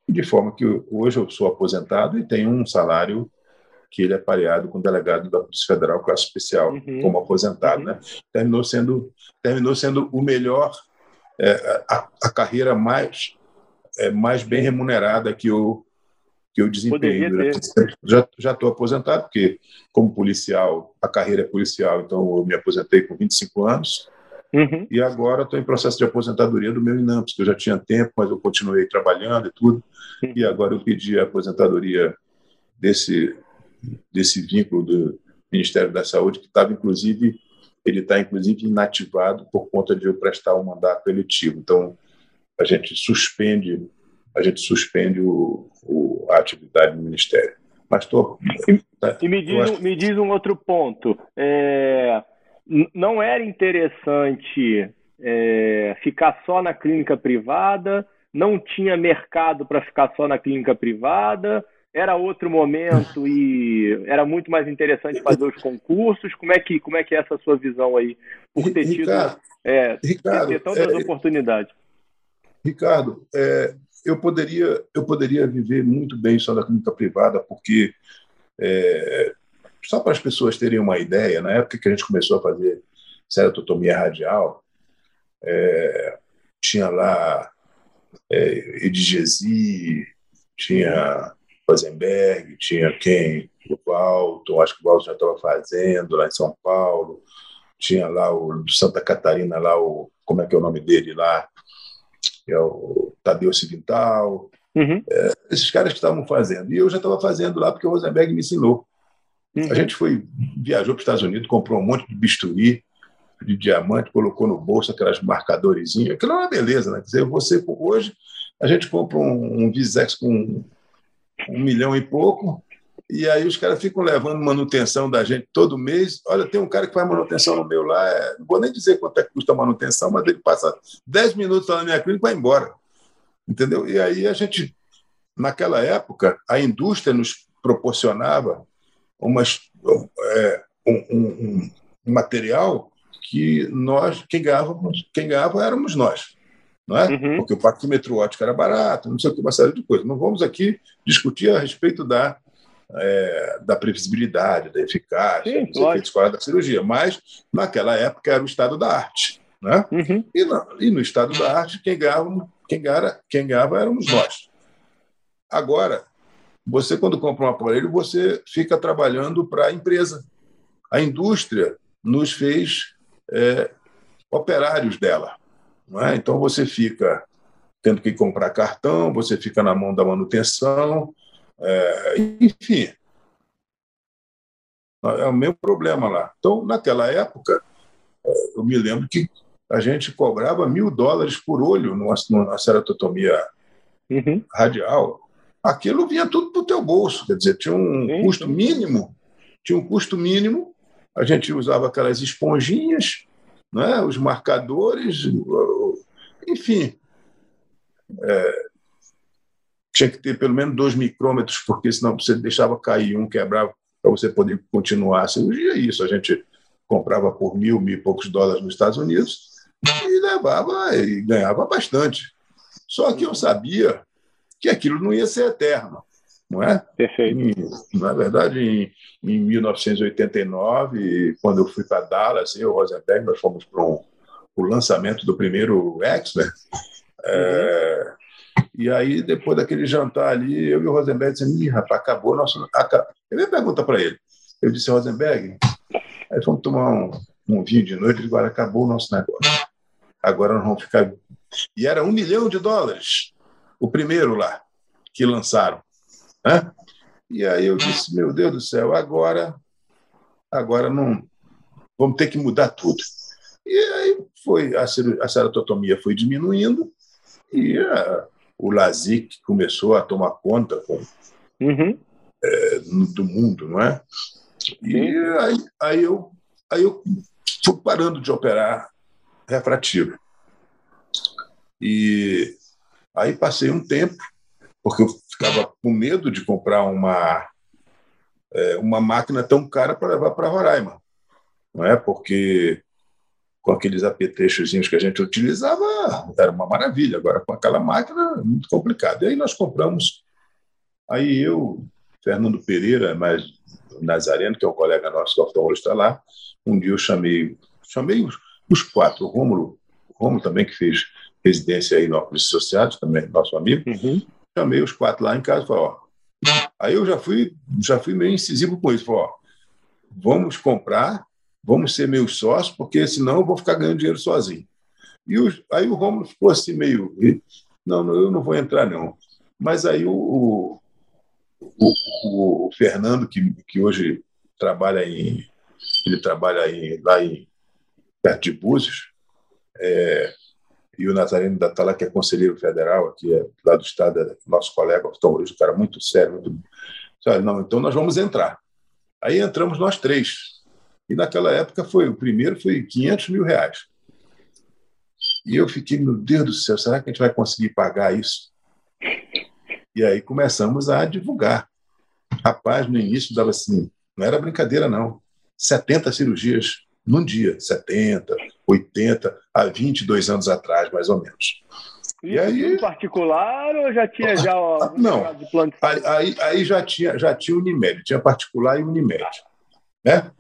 De forma que hoje eu sou aposentado e tenho um salário que ele é pareado com o delegado da Polícia Federal classe especial uhum. como aposentado, uhum. né? Terminou sendo terminou sendo o melhor é, a, a, carreira mais é, mais bem remunerada que eu que eu desempenho. Já já estou aposentado porque como policial a carreira é policial, então eu me aposentei com 25 anos. Uhum. E agora estou em processo de aposentadoria do meu INAMPS, que eu já tinha tempo, mas eu continuei trabalhando e tudo. Uhum. E agora eu pedi a aposentadoria desse, desse vínculo do Ministério da Saúde, que estava, inclusive, ele está, inclusive, inativado por conta de eu prestar um mandato eletivo. Então, a gente suspende a gente suspende o, o a atividade do Ministério. Mas tô, tá, e me diz, acho... me diz um outro ponto. É, não era interessante é, ficar só na clínica privada? Não tinha mercado para ficar só na clínica privada? Era outro momento e era muito mais interessante fazer os concursos? Como é que, como é, que é essa sua visão aí? Por ter tido Ricardo, é, Ricardo, ter tantas é, oportunidades. Ricardo, é, eu poderia, eu poderia viver muito bem só da clínica privada, porque, é, só para as pessoas terem uma ideia, na época que a gente começou a fazer ceratotomia radial, é, tinha lá é, Edigesi, tinha Rosenberg, tinha quem? O Walton, acho que o Walton já estava fazendo lá em São Paulo, tinha lá o do Santa Catarina, lá o. Como é que é o nome dele lá? É o Tadeu Civintal. Uhum. É, esses caras que estavam fazendo. E eu já estava fazendo lá porque o Rosenberg me ensinou. Uhum. A gente foi, viajou para os Estados Unidos, comprou um monte de bisturi de diamante, colocou no bolso aquelas marcadorzinhas. Aquilo é uma beleza, né? Quer dizer, você, hoje, a gente compra um, um Visex com um milhão e pouco, e aí os caras ficam levando manutenção da gente todo mês. Olha, tem um cara que faz manutenção no meu lá, é, não vou nem dizer quanto é que custa a manutenção, mas ele passa 10 minutos lá na minha clínica e vai embora. Entendeu? E aí a gente, naquela época, a indústria nos proporcionava umas, é, um, um, um, material que nós, quem ganhava, quem ganhava éramos nós. Não é? Uhum. Porque o parquímetro óptico era barato, não sei o que, uma série de coisas. Não vamos aqui discutir a respeito da, é, da previsibilidade, da eficácia, Sim, dos efeitos da cirurgia, mas naquela época era o estado da arte. Né? Uhum. E, no, e, no estado da arte, quem ganhava, quem, ganhava, quem ganhava éramos nós. Agora, você, quando compra um aparelho, você fica trabalhando para a empresa. A indústria nos fez é, operários dela. É? Então, você fica tendo que comprar cartão, você fica na mão da manutenção, é, enfim. É o mesmo problema lá. Então, naquela época, eu me lembro que a gente cobrava mil dólares por olho na ceratotomia uhum. radial aquilo vinha tudo para o teu bolso, quer dizer, tinha um sim, custo mínimo, tinha um custo mínimo, a gente usava aquelas esponjinhas, né, os marcadores, enfim. É, tinha que ter pelo menos dois micrômetros, porque senão você deixava cair um, quebrava, para você poder continuar a cirurgia. Isso a gente comprava por mil, mil e poucos dólares nos Estados Unidos e levava e ganhava bastante. Só que eu sabia que aquilo não ia ser eterno, não é? Perfeito. Na verdade, em, em 1989, quando eu fui para Dallas, eu e o Rosenberg, nós fomos para um, o lançamento do primeiro X-Men. É, e aí, depois daquele jantar ali, eu e o Rosenberg dissemos, Ih, rapaz, acabou nosso. Acabou. Eu nem pergunta para ele. Eu disse, Rosenberg, aí vamos tomar um, um vinho de noite, agora acabou o nosso negócio. Agora nós vamos ficar. E era um milhão de dólares o primeiro lá que lançaram. Né? E aí eu disse, meu Deus do céu, agora, agora não vamos ter que mudar tudo. E aí foi a, a ceratotomia foi diminuindo e a, o LASIK começou a tomar conta com, uhum. é, do mundo, não é? E aí, aí, eu, aí eu fui parando de operar refrativo. E Aí passei um tempo, porque eu ficava com medo de comprar uma, é, uma máquina tão cara para levar para Roraima. Não é? Porque com aqueles apetrechos que a gente utilizava, era uma maravilha. Agora, com aquela máquina, muito complicado. E aí nós compramos. Aí eu, Fernando Pereira, mas Nazareno, que é um colega nosso que é oftalmologista lá, um dia eu chamei, chamei os, os quatro, o Rômulo, o Rômulo também que fez residência aí no Óculos Associados, também nosso amigo. Uhum. Chamei os quatro lá em casa e falei, ó. Aí eu já fui, já fui meio incisivo com isso. Falei, ó, vamos comprar, vamos ser meus sócios, porque senão eu vou ficar ganhando dinheiro sozinho. E os, aí o Romulo ficou assim meio, não, não, eu não vou entrar não. Mas aí o, o, o, o Fernando, que, que hoje trabalha em, ele trabalha em, lá em perto de Búzios, é, e o Nazareno da Tala, que é conselheiro federal aqui é, lá do estado, é nosso colega oftalmologista, um cara muito sério. Muito... Não, então nós vamos entrar. Aí entramos nós três. E naquela época foi o primeiro foi 500 mil reais. E eu fiquei, meu Deus do céu, será que a gente vai conseguir pagar isso? E aí começamos a divulgar. Rapaz, no início dava assim, não era brincadeira não, 70 cirurgias num dia, 70, 80, há 22 anos atrás, mais ou menos. E aí, em particular ou já tinha já ó, não. de plano de aí, aí já tinha já tinha Unimed tinha particular e Unimed né?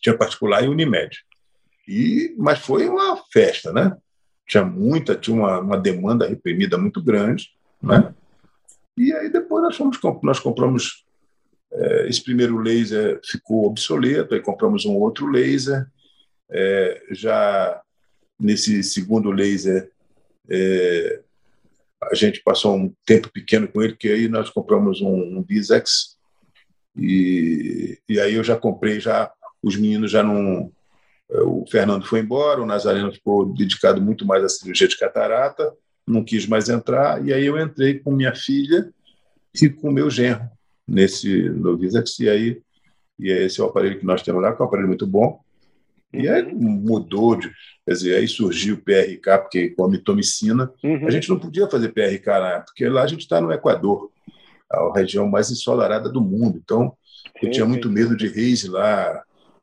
Tinha particular e Unimed. E mas foi uma festa né? Tinha muita tinha uma, uma demanda reprimida muito grande né? E aí depois nós fomos nós compramos é, esse primeiro laser ficou obsoleto aí compramos um outro laser é, já nesse segundo laser, é, a gente passou um tempo pequeno com ele, que aí nós compramos um, um e, e aí eu já comprei, já os meninos já não... O Fernando foi embora, o Nazareno ficou dedicado muito mais à cirurgia de catarata, não quis mais entrar, e aí eu entrei com minha filha e com meu genro nesse Novisax, e aí e esse é o aparelho que nós temos lá, que é um aparelho muito bom, e aí uhum. mudou, de, quer dizer, aí surgiu o PRK, porque com a mitomicina, uhum. a gente não podia fazer PRK lá, porque lá a gente está no Equador, a região mais ensolarada do mundo. Então, eu sim, tinha muito sim. medo de reis lá.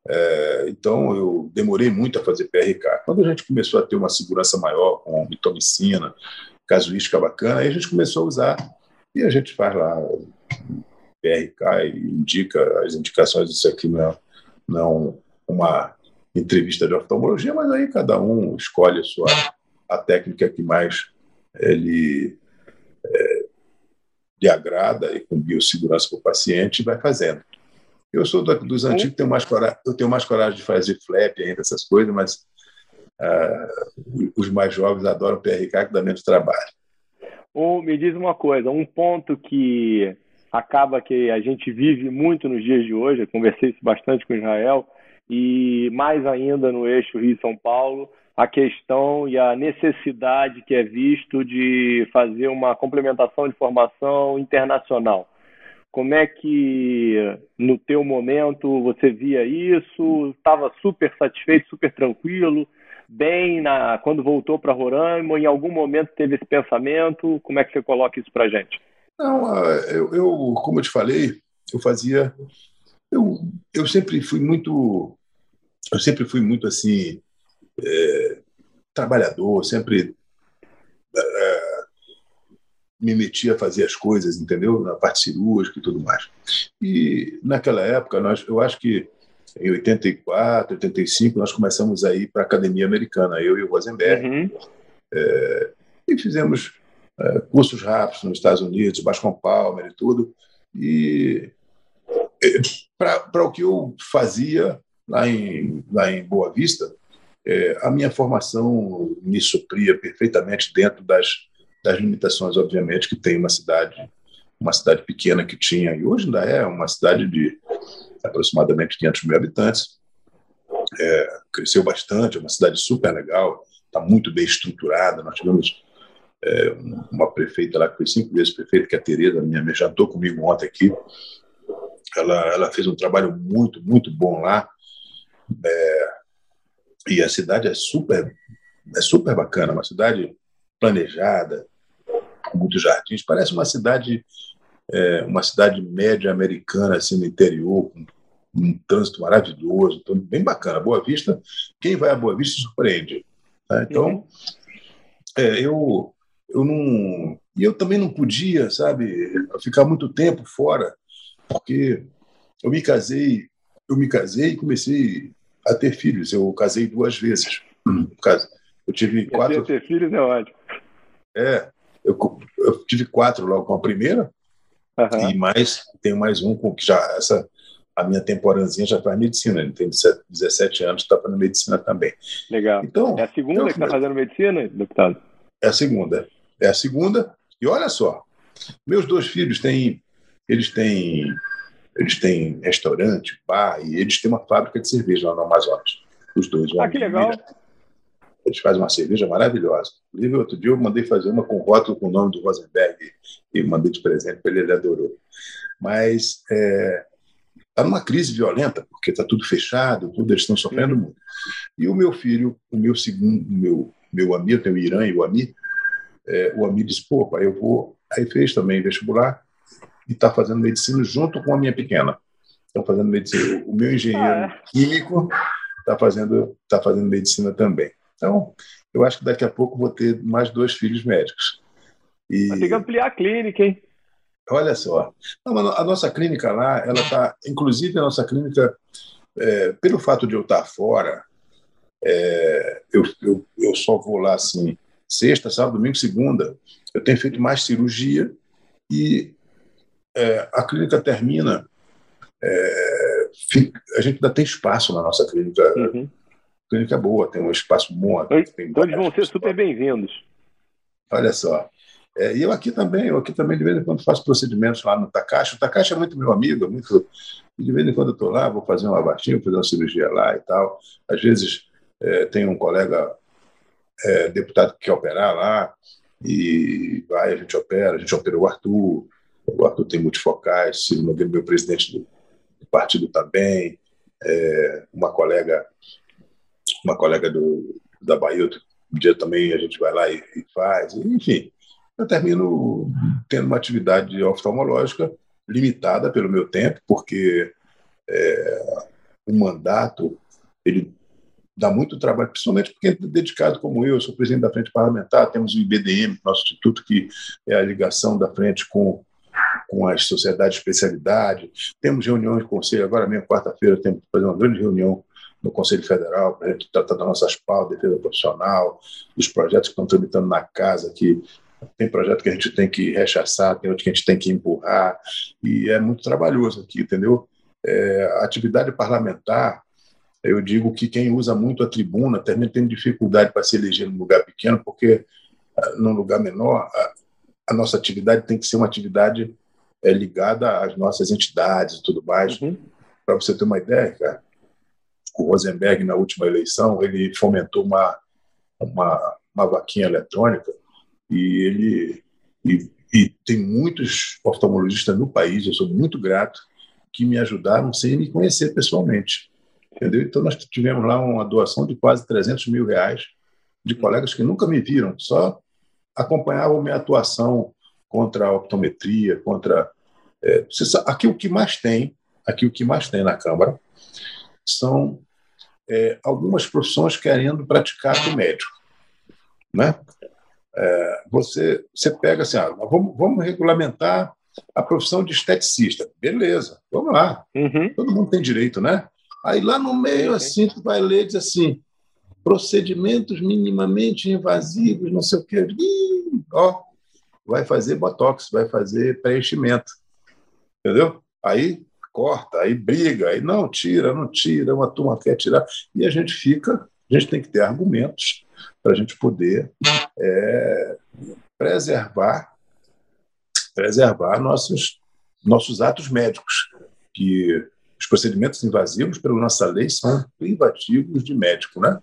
É, então, eu demorei muito a fazer PRK. Quando a gente começou a ter uma segurança maior com mitomicina, casuística bacana, aí a gente começou a usar e a gente faz lá PRK e indica as indicações. Isso aqui não é, não uma entrevista de oftalmologia, mas aí cada um escolhe a sua a técnica que mais ele é, lhe agrada e com biossegurança para o paciente vai fazendo. Eu sou dos antigos, tenho mais coragem, eu tenho mais coragem de fazer flap ainda, essas coisas, mas uh, os mais jovens adoram PRK, que dá menos trabalho. Ou me diz uma coisa, um ponto que acaba que a gente vive muito nos dias de hoje, eu conversei isso bastante com Israel, e mais ainda no eixo Rio-São Paulo, a questão e a necessidade que é visto de fazer uma complementação de formação internacional. Como é que, no teu momento, você via isso? Estava super satisfeito, super tranquilo, bem na, quando voltou para Roraima? Em algum momento teve esse pensamento? Como é que você coloca isso para gente? Não, eu, eu, como eu te falei, eu fazia eu, eu sempre fui muito, eu sempre fui muito assim, é, trabalhador, sempre é, me metia a fazer as coisas, entendeu? Na parte cirúrgica e tudo mais. E naquela época, nós, eu acho que em 84, 85, nós começamos a ir para a Academia Americana, eu e o Rosenberg. Uhum. É, e fizemos é, cursos rápidos nos Estados Unidos, Bascom Palmer e tudo. E para o que eu fazia lá em, lá em Boa Vista, é, a minha formação me supria perfeitamente dentro das, das limitações, obviamente, que tem uma cidade, uma cidade pequena que tinha, e hoje ainda é uma cidade de aproximadamente 500 mil habitantes. É, cresceu bastante, é uma cidade super legal, está muito bem estruturada. Nós tivemos é, uma prefeita lá que foi cinco vezes prefeita, que é a Tereza, minha mãe, jantou comigo ontem aqui. Ela, ela fez um trabalho muito, muito bom lá. É, e a cidade é super, é super bacana, uma cidade planejada, com muitos jardins. Parece uma cidade, é, uma cidade média americana, assim, no interior, com um trânsito maravilhoso, então, bem bacana. Boa Vista, quem vai a Boa Vista surpreende. Tá? Então, uhum. é, eu, eu não. E eu também não podia, sabe, ficar muito tempo fora porque eu me casei, eu me casei e comecei a ter filhos. Eu casei duas vezes. Eu tive quatro. Ter filhos é ótimo. É, eu, eu tive quatro logo com a primeira uhum. e mais tenho mais um com que já essa a minha temporãzinha já faz medicina. Ele tem 17 anos, está fazendo medicina também. Legal. Então é a segunda que está fazendo medicina, deputado? É a segunda. É a segunda. E olha só, meus dois filhos têm eles têm, eles têm restaurante, bar, e eles têm uma fábrica de cerveja lá no Amazonas. Os dois. Ah, que legal. Eles fazem uma cerveja maravilhosa. Inclusive, outro dia eu mandei fazer uma com rótulo com o nome do Rosenberg e mandei de presente para ele, ele adorou. Mas está é, tá numa crise violenta, porque está tudo fechado, tudo, eles estão sofrendo muito. E o meu filho, o meu segundo, meu, meu amigo, tem o Irã e o Ami, é, o Ami disse, pô, pai, eu vou. Aí fez também vestibular, e está fazendo medicina junto com a minha pequena. Estão fazendo medicina. O meu engenheiro ah, é. químico está fazendo, tá fazendo medicina também. Então, eu acho que daqui a pouco vou ter mais dois filhos médicos. E... Ter que ampliar a clínica, hein? Olha só. Não, a nossa clínica lá, ela está. Inclusive, a nossa clínica, é, pelo fato de eu estar fora, é, eu, eu, eu só vou lá assim, sexta, sábado, domingo, segunda. Eu tenho feito mais cirurgia e é, a clínica termina, é, fica, a gente ainda tem espaço na nossa clínica. Uhum. clínica boa, tem um espaço bom. Todos, todos vão ser super bem-vindos. Olha só. É, e eu aqui também, eu aqui também de vez em quando faço procedimentos lá no Takashi. O Takashi é muito meu amigo, é muito, de vez em quando eu estou lá, vou fazer um abaixinho, fazer uma cirurgia lá e tal. Às vezes é, tem um colega é, deputado que quer operar lá, e vai, a gente opera, a gente opera o Arthur, o Arthur tem multifocais, Ciro Nogueira, meu presidente do, do partido também, é, uma colega uma colega do, da Bahia, outro dia também a gente vai lá e, e faz, enfim. Eu termino tendo uma atividade oftalmológica limitada pelo meu tempo, porque é, o mandato ele dá muito trabalho, principalmente porque é dedicado como eu, eu sou presidente da Frente Parlamentar, temos o IBDM, nosso instituto, que é a ligação da frente com, com as sociedades de especialidade, temos reuniões de conselho, agora mesmo, quarta-feira, temos que fazer uma grande reunião no Conselho Federal para a gente tratar das nossas pautas, defesa profissional, dos projetos que estão tramitando na casa, que tem projeto que a gente tem que rechaçar, tem outro que a gente tem que empurrar, e é muito trabalhoso aqui, entendeu? É, atividade parlamentar, eu digo que quem usa muito a tribuna também tem dificuldade para se eleger num lugar pequeno, porque ah, num lugar menor, a, a nossa atividade tem que ser uma atividade é, ligada às nossas entidades e tudo mais. Uhum. Para você ter uma ideia, cara, o Rosenberg, na última eleição, ele fomentou uma, uma, uma vaquinha eletrônica e ele e, e tem muitos oftalmologistas no país, eu sou muito grato, que me ajudaram sem me conhecer pessoalmente. Entendeu? Então, nós tivemos lá uma doação de quase 300 mil reais de colegas que nunca me viram, só acompanhavam minha atuação contra a optometria, contra. É, aqui o que mais tem, aqui o que mais tem na Câmara são é, algumas profissões querendo praticar o médico, né? É, você, você pega assim, ah, vamos, vamos regulamentar a profissão de esteticista. Beleza, vamos lá. Uhum. Todo mundo tem direito, né? Aí lá no meio, assim, tu vai ler e diz assim, procedimentos minimamente invasivos, não sei o quê. Ih, ó, vai fazer botox, vai fazer preenchimento. Entendeu? Aí corta, aí briga, aí não, tira, não tira, uma turma quer tirar. E a gente fica, a gente tem que ter argumentos para a gente poder é, preservar preservar nossos, nossos atos médicos, que os procedimentos invasivos, pela nossa lei, são privativos de médico. Né?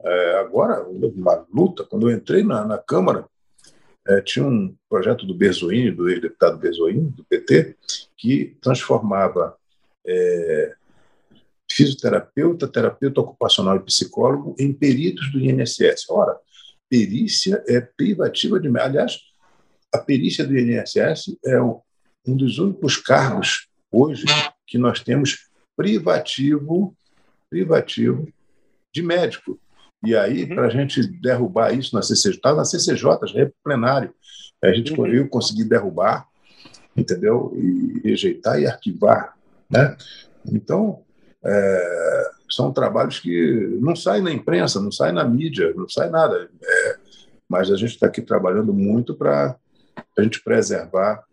É, agora, uma luta, quando eu entrei na, na Câmara, é, tinha um projeto do Berzoini, do ex-deputado Berzoini, do PT, que transformava é, fisioterapeuta, terapeuta ocupacional e psicólogo em peritos do INSS. Ora, perícia é privativa de. Aliás, a perícia do INSS é um dos únicos cargos hoje que nós temos privativo, privativo de médico. E aí, uhum. para a gente derrubar isso na CCJ, está na CCJ, já é plenário. A gente uhum. conseguir derrubar, entendeu? E rejeitar e arquivar. Né? Então, é, são trabalhos que não saem na imprensa, não saem na mídia, não sai nada. É, mas a gente está aqui trabalhando muito para a gente preservar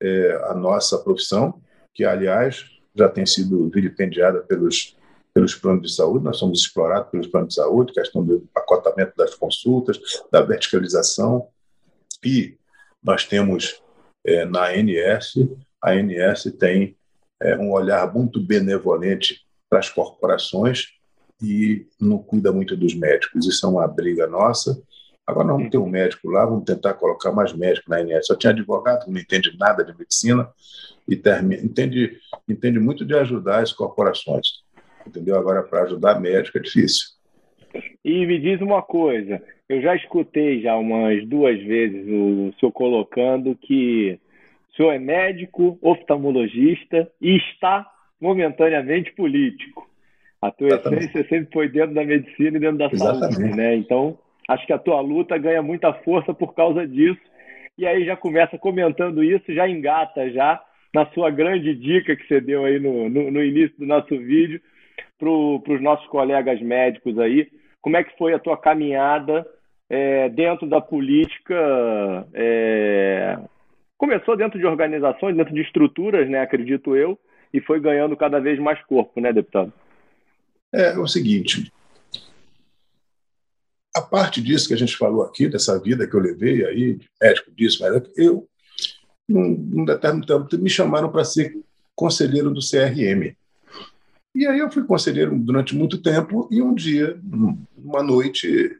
é, a nossa profissão, que, aliás, já tem sido vilipendiada pelos pelos planos de saúde, nós somos explorados pelos planos de saúde, questão do pacotamento das consultas, da verticalização, e nós temos é, na ANS, a ANS tem é, um olhar muito benevolente para as corporações e não cuida muito dos médicos. Isso é uma briga nossa. Agora vamos ter um médico lá, vamos tentar colocar mais médicos na ANS. Só tinha advogado que não entende nada de medicina e termina, entende, entende muito de ajudar as corporações entendeu? Agora, para ajudar médico é difícil. E me diz uma coisa, eu já escutei já umas duas vezes o senhor colocando que o senhor é médico, oftalmologista e está momentaneamente político. A tua Exatamente. essência sempre foi dentro da medicina e dentro da Exatamente. saúde, né? Então, acho que a tua luta ganha muita força por causa disso. E aí já começa comentando isso, já engata já na sua grande dica que você deu aí no, no, no início do nosso vídeo, para os nossos colegas médicos aí, como é que foi a tua caminhada é, dentro da política? É... Começou dentro de organizações, dentro de estruturas, né, acredito eu, e foi ganhando cada vez mais corpo, né, deputado? É, é o seguinte, a parte disso que a gente falou aqui, dessa vida que eu levei aí, médico disso, mas eu, num, num determinado tempo, me chamaram para ser conselheiro do CRM. E aí eu fui conselheiro durante muito tempo e um dia, uma noite,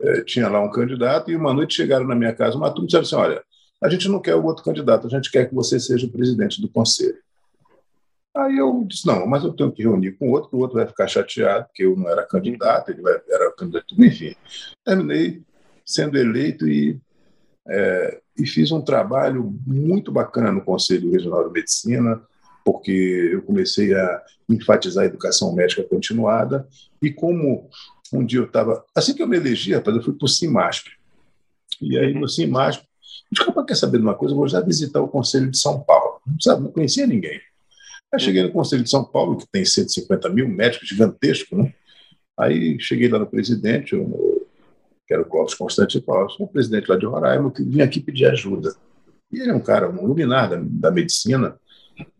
é, tinha lá um candidato e uma noite chegaram na minha casa uma turma e disseram assim, olha, a gente não quer o outro candidato, a gente quer que você seja o presidente do conselho. Aí eu disse, não, mas eu tenho que reunir com o outro, que o outro vai ficar chateado, porque eu não era candidato, ele era candidato, enfim. Terminei sendo eleito e, é, e fiz um trabalho muito bacana no Conselho Regional de Medicina, porque eu comecei a enfatizar a educação médica continuada, e como um dia eu estava, assim que eu me elegi, rapaz, eu fui para o CIMASP, e aí no CIMASP, desculpa, quer saber de uma coisa, eu vou já visitar o Conselho de São Paulo, não, sabe, não conhecia ninguém. Aí cheguei no Conselho de São Paulo, que tem 150 mil médicos, gigantesco, né? Aí cheguei lá no presidente, eu, que era o Clóvis Constante Paulo, o presidente lá de Roraima, que vinha aqui pedir ajuda. E ele é um cara, um luminar da, da medicina,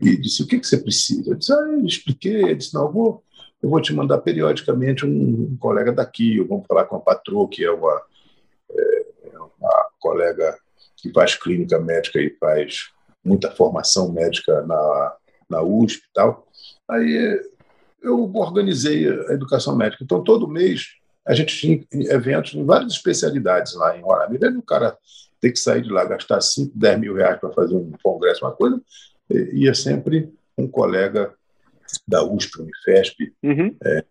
e disse: O que, que você precisa? Eu disse: ah, eu expliquei. Ele disse: Não, eu vou, eu vou te mandar periodicamente um, colega daqui, eu vou falar com a patroa, que é uma, é, uma colega que faz clínica médica e faz muita formação médica na, na USP e tal. Aí eu organizei a educação médica. Então, todo mês, a gente tinha eventos em várias especialidades lá em vez do cara ter que sair de lá, gastar 5, 10 mil reais para fazer um congresso, uma coisa, ia sempre um colega da USP, Unifesp, uhum. é,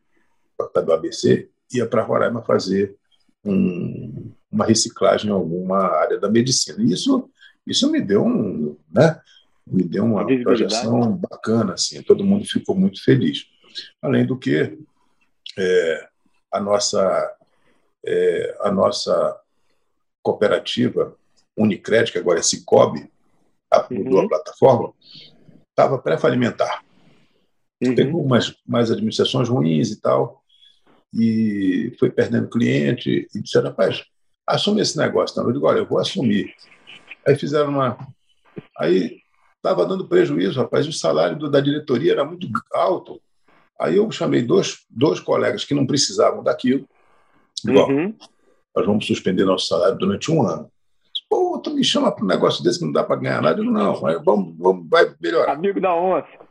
do ABC, ia para Roraima fazer um, uma reciclagem em alguma área da medicina. E isso, isso me deu um, né, me deu uma projeção bacana, assim, todo mundo ficou muito feliz. Além do que, é, a, nossa, é, a nossa cooperativa Unicred, que agora é Cicobi, mudou uhum. a plataforma, estava pré-falimentar. Uhum. Teve umas mais administrações ruins e tal, e foi perdendo cliente, e disseram, rapaz, assume esse negócio. Então, eu digo, olha, eu vou assumir. Aí fizeram uma... Aí estava dando prejuízo, rapaz, o salário do, da diretoria era muito alto. Aí eu chamei dois, dois colegas que não precisavam daquilo. Igual, uhum. nós vamos suspender nosso salário durante um ano. Pô, tu me chama para um negócio desse que não dá para ganhar nada. Eu digo, não, vamos, vamos, vai melhorar. Amigo da onça.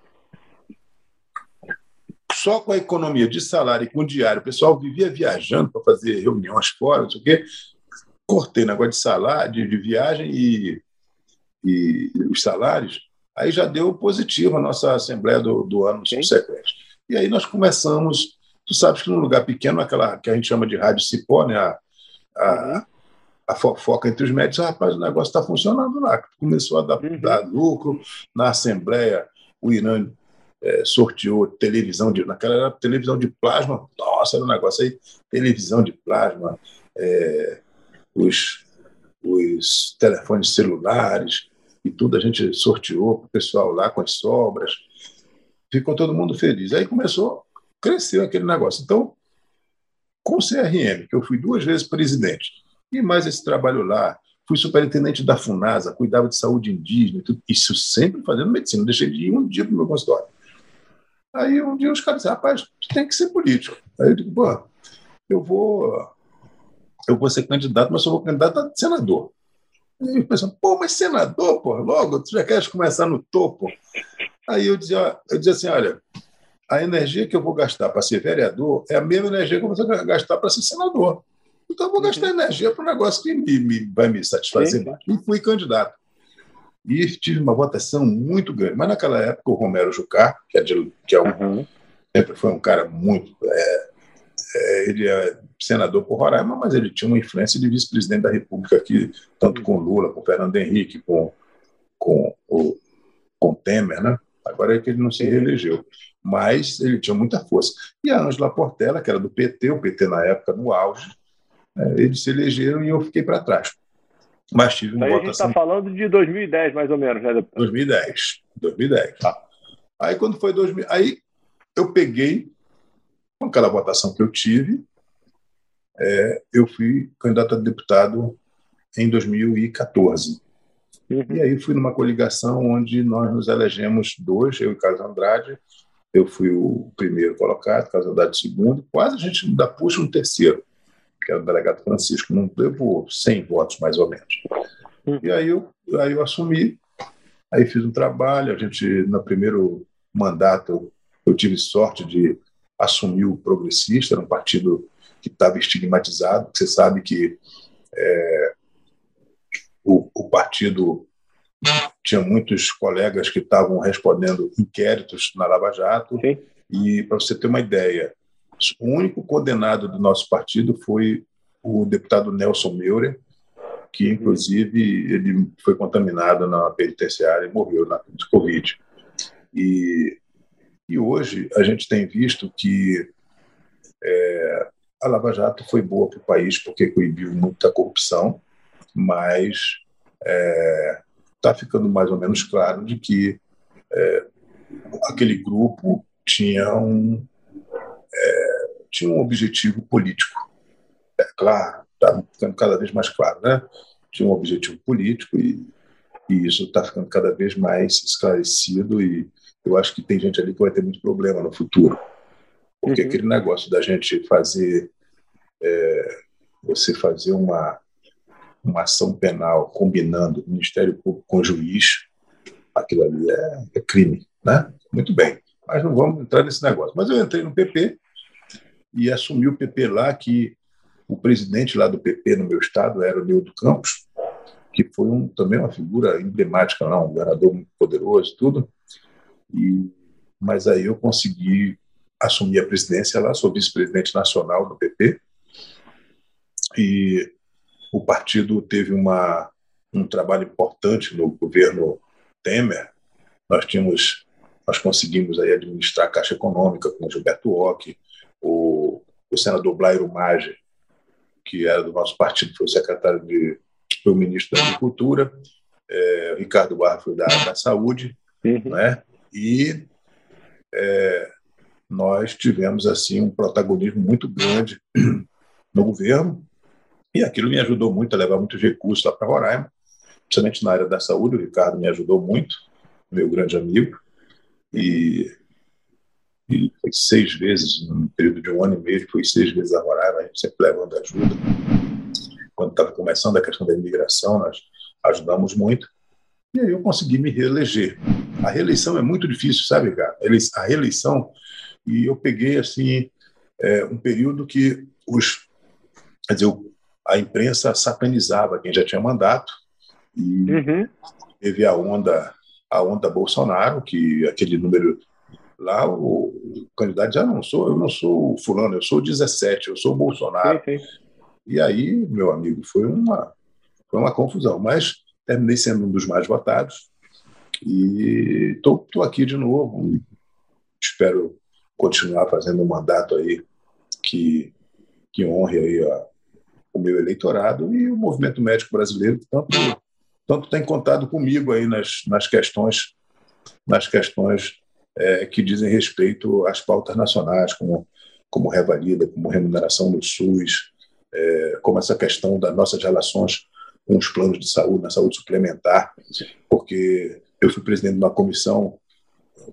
Só com a economia de salário e com o diário, o pessoal vivia viajando para fazer reuniões fora, não sei o quê. Cortei negócio de salário, de, de viagem e, e os salários. Aí já deu positivo a nossa Assembleia do, do ano Sim. subsequente. E aí nós começamos. Tu sabes que num lugar pequeno, aquela que a gente chama de rádio cipó, né? A, a, uhum. a fofoca entre os médicos, ah, rapaz, o negócio está funcionando lá. Começou a dar, uhum. dar, lucro. Na Assembleia, o Irã é, sorteou televisão, de, naquela era televisão de plasma, nossa, era um negócio aí, televisão de plasma, é, os, os telefones celulares, e tudo a gente sorteou o pessoal lá com as sobras. Ficou todo mundo feliz. Aí começou, cresceu aquele negócio. Então, com o CRM, que eu fui duas vezes presidente, e mais esse trabalho lá, fui superintendente da FUNASA, cuidava de saúde indígena, tudo, isso sempre fazendo medicina, não deixei de ir um dia para o meu consultório. Aí um dia os caras disseram, rapaz, tem que ser político. Aí eu digo, pô, eu vou, eu vou ser candidato, mas só vou candidato a senador. E eu pensava, pô, mas senador, pô, logo, tu já queres começar no topo? Aí eu dizia, eu dizia assim, olha, a energia que eu vou gastar para ser vereador é a mesma energia que eu vou gastar para ser senador. Então eu vou gastar uhum. energia para um negócio que me, me, vai me satisfazer. Sim. E fui candidato. E tive uma votação muito grande. Mas naquela época o Romero Jucá, que é, de, que é um, uhum. sempre foi um cara muito. É, é, ele é senador por Roraima, mas ele tinha uma influência de vice-presidente da República aqui, tanto com Lula, com Fernando Henrique, com, com o com Temer, né? Agora é que ele não se reelegeu, mas ele tinha muita força. E a Ângela Portela, que era do PT, o PT na época no auge, é, eles se elegeram e eu fiquei para trás. Mas tive uma Aí votação. A gente está falando de 2010, mais ou menos, né? 2010. 2010. Tá. Aí quando foi 2000, aí eu peguei com aquela votação que eu tive, é, eu fui candidato a deputado em 2014. Uhum. E aí fui numa coligação onde nós nos elegemos dois, eu e Carlos Andrade. Eu fui o primeiro colocado, Carlos Andrade o segundo. Quase a gente ainda puxa um terceiro. Que era o delegado Francisco, não levou 100 votos mais ou menos. Hum. E aí eu, aí eu assumi, aí fiz um trabalho, a gente, no primeiro mandato, eu tive sorte de assumir o Progressista, era um partido que estava estigmatizado, você sabe que é, o, o partido tinha muitos colegas que estavam respondendo inquéritos na Lava Jato, Sim. e para você ter uma ideia, o único condenado do nosso partido foi o deputado Nelson Meurer, que inclusive ele foi contaminado na penitenciária e morreu na, de Covid. E, e hoje a gente tem visto que é, a Lava Jato foi boa para o país porque coibiu muita corrupção, mas está é, tá ficando mais ou menos claro de que é, aquele grupo tinha um, é, tinha um objetivo político. É claro, está ficando cada vez mais claro, né? Tinha um objetivo político e, e isso está ficando cada vez mais esclarecido e eu acho que tem gente ali que vai ter muito problema no futuro. Porque uhum. aquele negócio da gente fazer, é, você fazer uma, uma ação penal combinando Ministério Público com juiz, aquilo ali é, é crime, né? Muito bem, mas não vamos entrar nesse negócio. Mas eu entrei no PP e assumi o PP lá, que o presidente lá do PP no meu estado era o Nildo Campos, que foi um, também uma figura emblemática, não, um governador muito poderoso tudo. E, mas aí eu consegui assumir a presidência lá, sou vice-presidente nacional do PP. E o partido teve uma, um trabalho importante no governo Temer. Nós tínhamos, nós conseguimos aí administrar a Caixa Econômica com o Gilberto Ock, o, o senador Blairo Maggi, que era do nosso partido, foi o secretário de foi o ministro da Agricultura, é, Ricardo Barra foi da, da Saúde, uhum. né? E é, nós tivemos assim um protagonismo muito grande no governo e aquilo me ajudou muito a levar muitos recursos lá para Roraima, principalmente na área da saúde. O Ricardo me ajudou muito, meu grande amigo, e, e foi seis vezes, no período de um ano e meio, foi seis vezes a Roraima, a gente sempre levando ajuda. Quando estava começando a questão da imigração, nós ajudamos muito. E aí eu consegui me reeleger. A reeleição é muito difícil, sabe, cara? A reeleição, e eu peguei, assim, é, um período que os, quer dizer, a imprensa satanizava quem já tinha mandato, e uhum. teve a onda, a onda Bolsonaro, que aquele número lá, o, o candidato já não sou, eu não sou o fulano, eu sou o 17, eu sou o Bolsonaro. Sim, sim. E aí, meu amigo, foi uma, foi uma confusão, mas terminei sendo um dos mais votados e estou aqui de novo. Espero continuar fazendo um mandato aí que, que honre aí a, o meu eleitorado e o movimento médico brasileiro que tanto, tanto tem contado comigo aí nas, nas questões nas questões é, que dizem respeito às pautas nacionais, como, como revalida, como remuneração do SUS, é, como essa questão das nossas relações com os planos de saúde, na saúde suplementar, porque eu fui presidente de uma comissão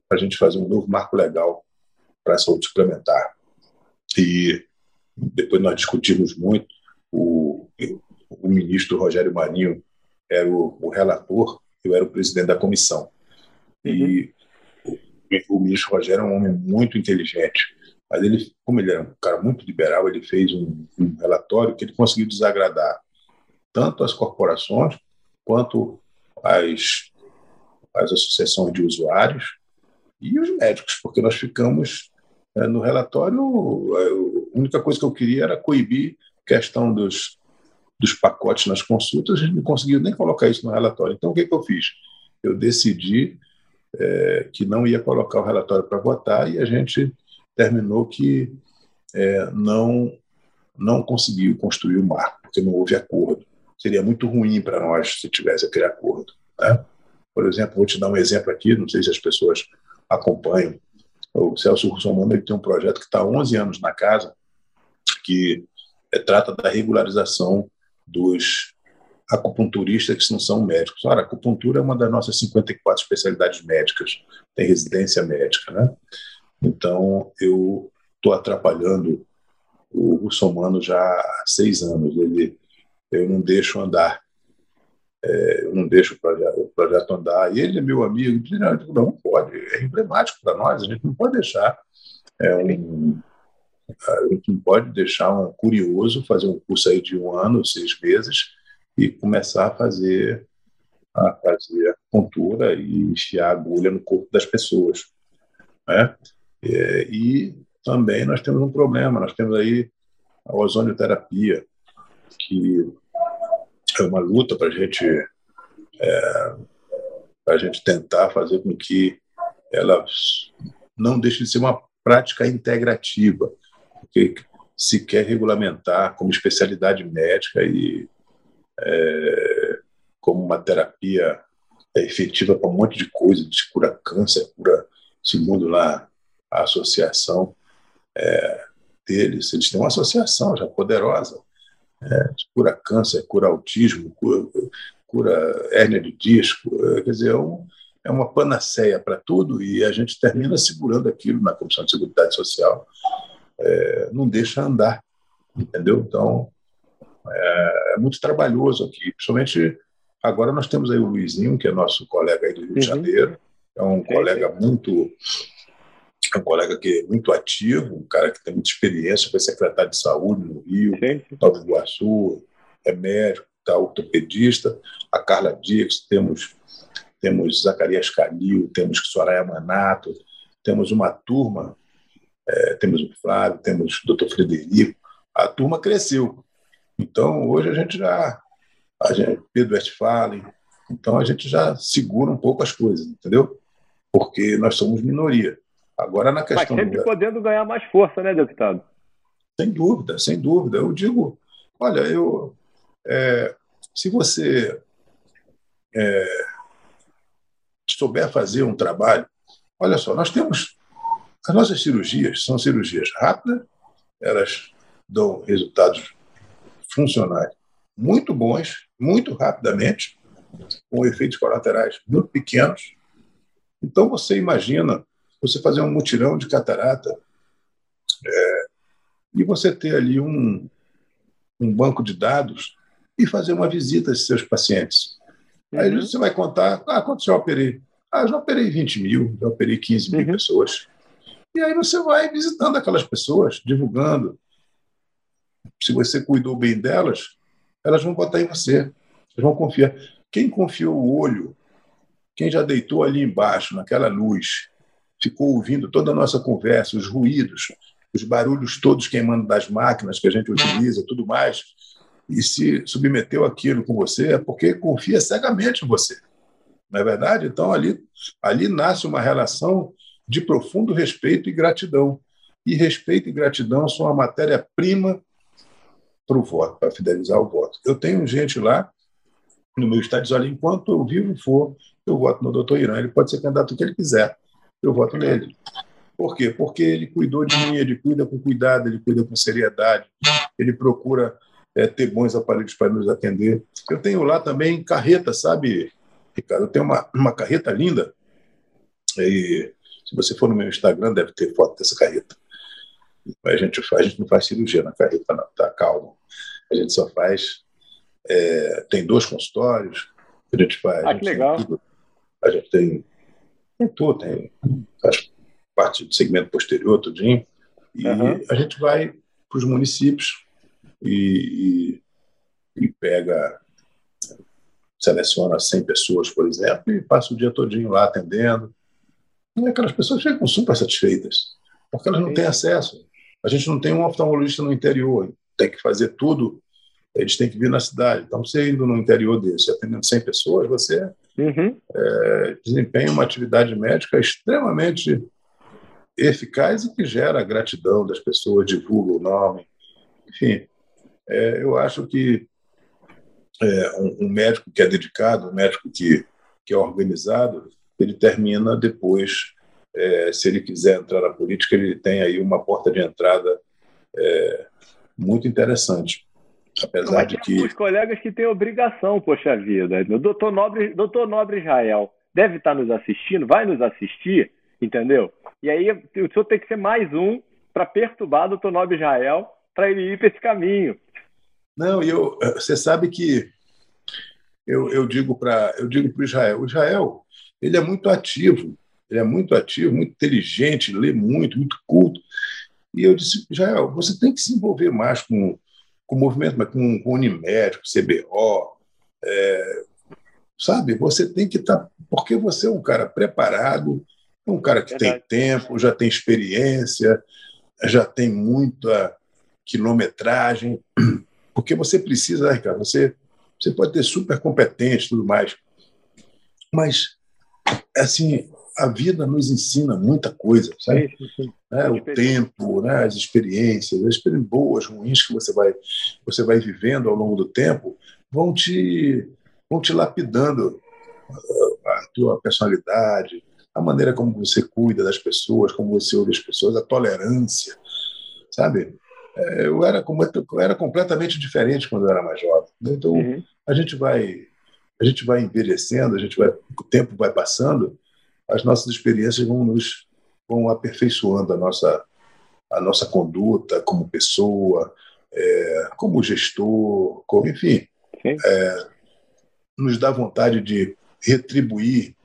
para a gente fazer um novo marco legal para a saúde suplementar. E depois nós discutimos muito. O, o ministro Rogério Marinho era o, o relator, eu era o presidente da comissão. E o, o ministro Rogério é um homem muito inteligente, mas ele, como ele era um cara muito liberal, ele fez um, um relatório que ele conseguiu desagradar tanto as corporações quanto as, as associações de usuários e os médicos, porque nós ficamos é, no relatório, a única coisa que eu queria era coibir questão dos, dos pacotes nas consultas, a gente não conseguiu nem colocar isso no relatório. Então, o que, que eu fiz? Eu decidi é, que não ia colocar o relatório para votar e a gente terminou que é, não, não conseguiu construir o marco, porque não houve acordo seria muito ruim para nós se tivesse aquele acordo. Né? Por exemplo, vou te dar um exemplo aqui, não sei se as pessoas acompanham. O Celso Russomano tem um projeto que está há 11 anos na casa, que é, trata da regularização dos acupunturistas que não são médicos. Ora, acupuntura é uma das nossas 54 especialidades médicas, tem residência médica. Né? Então, eu estou atrapalhando o russomano já há seis anos. Ele, eu não deixo andar. É, eu não deixo o projeto, o projeto, andar. E ele é meu amigo. Não, não pode. É emblemático para nós. A gente não pode deixar é um, a gente não pode deixar um curioso fazer um curso aí de um ano, seis meses, e começar a fazer a fazer cultura e enfiar agulha no corpo das pessoas. Né? É, e também nós temos um problema, nós temos aí a ozonioterapia, que é uma luta para a gente é, a gente tentar fazer com que ela não deixe de ser uma prática integrativa, porque se quer regulamentar como especialidade médica e é, como uma terapia efetiva para um monte de coisa, de cura câncer, cura, segundo lá a associação é, deles, eles têm uma associação já poderosa, é, cura câncer, cura autismo, cura, cura hérnia de disco, é, quer dizer, é, um, é uma panaceia para tudo e a gente termina segurando aquilo na Comissão de Seguridade Social, é, não deixa andar, entendeu? Então, é, é, muito trabalhoso aqui, principalmente agora nós temos aí o Luizinho, que é nosso colega aí do Rio de uhum. Janeiro, é um colega muito é um colega que é muito ativo, um cara que tem muita experiência, foi secretário de saúde no Rio, Nova Iguaçu, é médico, tá, ortopedista. A Carla Dix, temos, temos Zacarias Calil, temos Soraya Manato, temos uma turma, é, temos o Flávio, temos o doutor Frederico. A turma cresceu. Então, hoje a gente já. A gente, Pedro Westphalen, então a gente já segura um pouco as coisas, entendeu? Porque nós somos minoria. Agora, na questão. Mas sempre do... podendo ganhar mais força, né, deputado? Sem dúvida, sem dúvida. Eu digo, olha, eu. É, se você é, souber fazer um trabalho, olha só, nós temos. As nossas cirurgias são cirurgias rápidas, elas dão resultados funcionais muito bons, muito rapidamente, com efeitos colaterais muito pequenos. Então, você imagina você fazer um mutirão de catarata é, e você ter ali um, um banco de dados e fazer uma visita aos seus pacientes. Uhum. Aí você vai contar, ah, quanto já operei? Ah, já operei 20 mil, já operei 15 mil uhum. pessoas. E aí você vai visitando aquelas pessoas, divulgando. Se você cuidou bem delas, elas vão botar em você, elas vão confiar. Quem confiou o olho, quem já deitou ali embaixo, naquela luz, ficou ouvindo toda a nossa conversa, os ruídos, os barulhos todos queimando das máquinas que a gente utiliza, tudo mais, e se submeteu aquilo com você, é porque confia cegamente em você. Não é verdade? Então, ali, ali nasce uma relação de profundo respeito e gratidão. E respeito e gratidão são a matéria-prima para o voto, para fidelizar o voto. Eu tenho gente lá no meu estado enquanto eu vivo for, eu voto no doutor Irã. Ele pode ser candidato que ele quiser eu voto nele. Por quê? Porque ele cuidou de mim, ele cuida com cuidado, ele cuida com seriedade, ele procura é, ter bons aparelhos para nos atender. Eu tenho lá também carreta, sabe, Ricardo? Eu tenho uma, uma carreta linda. E se você for no meu Instagram, deve ter foto dessa carreta. A gente, faz, a gente não faz cirurgia na carreta, não, tá? Calma. A gente só faz. É, tem dois consultórios, a gente faz. Ah, que legal. a gente tem tem tudo, tem faz parte do segmento posterior, tudinho. E uhum. a gente vai para os municípios e, e, e, pega, seleciona 100 pessoas, por exemplo, e passa o dia todinho lá atendendo. E aquelas pessoas ficam super satisfeitas, porque elas não têm acesso. A gente não tem um oftalmologista no interior, tem que fazer tudo, eles têm que vir na cidade. Então, você indo no interior desse, atendendo 100 pessoas, você uhum. é, desempenha uma atividade médica extremamente eficaz e que gera gratidão das pessoas, divulga o nome. Enfim, é, eu acho que é, um, um, médico que é dedicado, um médico que, que é organizado, ele termina depois, é, se ele quiser entrar na política, ele tem aí uma porta de entrada é, muito interessante. Apesar Mas de que. Os colegas que têm obrigação, poxa vida. O doutor Nobre, doutor Nobre Israel deve estar nos assistindo, vai nos assistir, entendeu? E aí o senhor tem que ser mais um para perturbar o doutor Nobre Israel para ele ir para esse caminho. Não, eu, você sabe que eu, eu digo para eu digo para Israel, o Israel ele é muito ativo, ele é muito ativo, muito inteligente, lê muito, muito culto. E eu disse, Israel, você tem que se envolver mais com, com o movimento, com, com o Unimed, com o CBO, é, sabe? Você tem que estar, tá, porque você é um cara preparado, um cara que Verdade. tem tempo, já tem experiência, já tem muita quilometragem, porque você precisa, né, Ricardo, você, você pode ter super competente e tudo mais, mas, assim, a vida nos ensina muita coisa, sabe? Sim, sim. É, o tempo, né, as experiências, as experiências boas, ruins que você vai, você vai vivendo ao longo do tempo, vão te, vão te lapidando a tua personalidade, a maneira como você cuida das pessoas, como você ouve as pessoas, a tolerância, sabe? É, eu era, eu era completamente diferente quando eu era mais jovem. Então, uhum. a gente vai a gente vai envelhecendo, a gente vai, o tempo vai passando, as nossas experiências vão nos vão aperfeiçoando a nossa a nossa conduta como pessoa, é, como gestor, como enfim, é, nos dá vontade de retribuir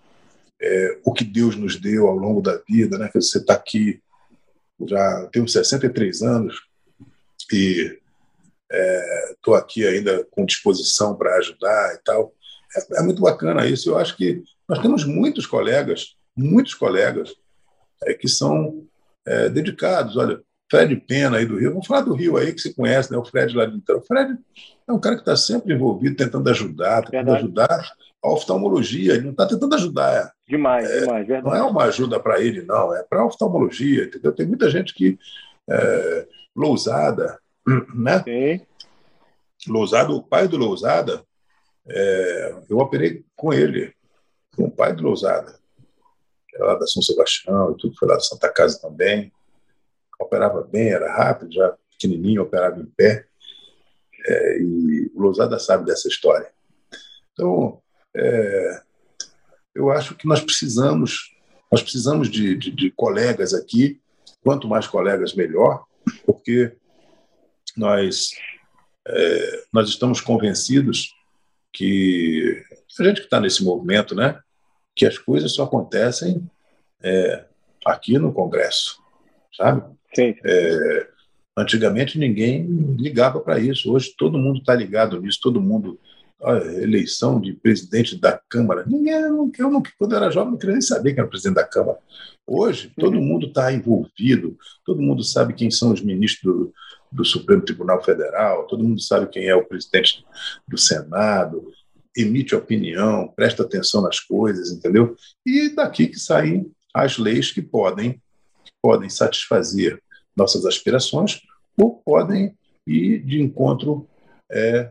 é, o que Deus nos deu ao longo da vida, né? Você está aqui, já tenho 63 anos e estou é, aqui ainda com disposição para ajudar e tal. É, é, muito bacana isso. Eu acho que nós temos muitos colegas, muitos colegas é, que são é, dedicados. Olha, Fred Pena aí do Rio, vamos falar do Rio aí que você conhece, né? O Fred lá de então. O Fred é um cara que está sempre envolvido, tentando ajudar, tentando Verdade. ajudar a oftalmologia, ele não está tentando ajudar. Demais, é, demais, verdade. Não é uma ajuda para ele, não, é para a oftalmologia, entendeu? Tem muita gente que. É, Lousada, né? Sim. Lousada, o pai do Lousada, é, eu operei com ele, com o pai do Lousada. Era lá da São Sebastião e tudo, foi lá da Santa Casa também. Operava bem, era rápido, já pequenininho, operava em pé. É, e o Lousada sabe dessa história. Então, é, eu acho que nós precisamos, nós precisamos de, de, de colegas aqui, quanto mais colegas, melhor, porque nós, é, nós estamos convencidos que a gente que está nesse movimento, né, que as coisas só acontecem é, aqui no Congresso, sabe? Sim. É, antigamente ninguém ligava para isso. Hoje todo mundo está ligado nisso, todo mundo eleição de presidente da Câmara. Ninguém, eu, eu, quando eu era jovem, não queria nem saber quem era presidente da Câmara. Hoje, todo uhum. mundo está envolvido, todo mundo sabe quem são os ministros do, do, Supremo Tribunal Federal, todo mundo sabe quem é o presidente do Senado, emite opinião, presta atenção nas coisas, entendeu? E daqui que saem as leis que podem, que podem satisfazer nossas aspirações ou podem ir de encontro é,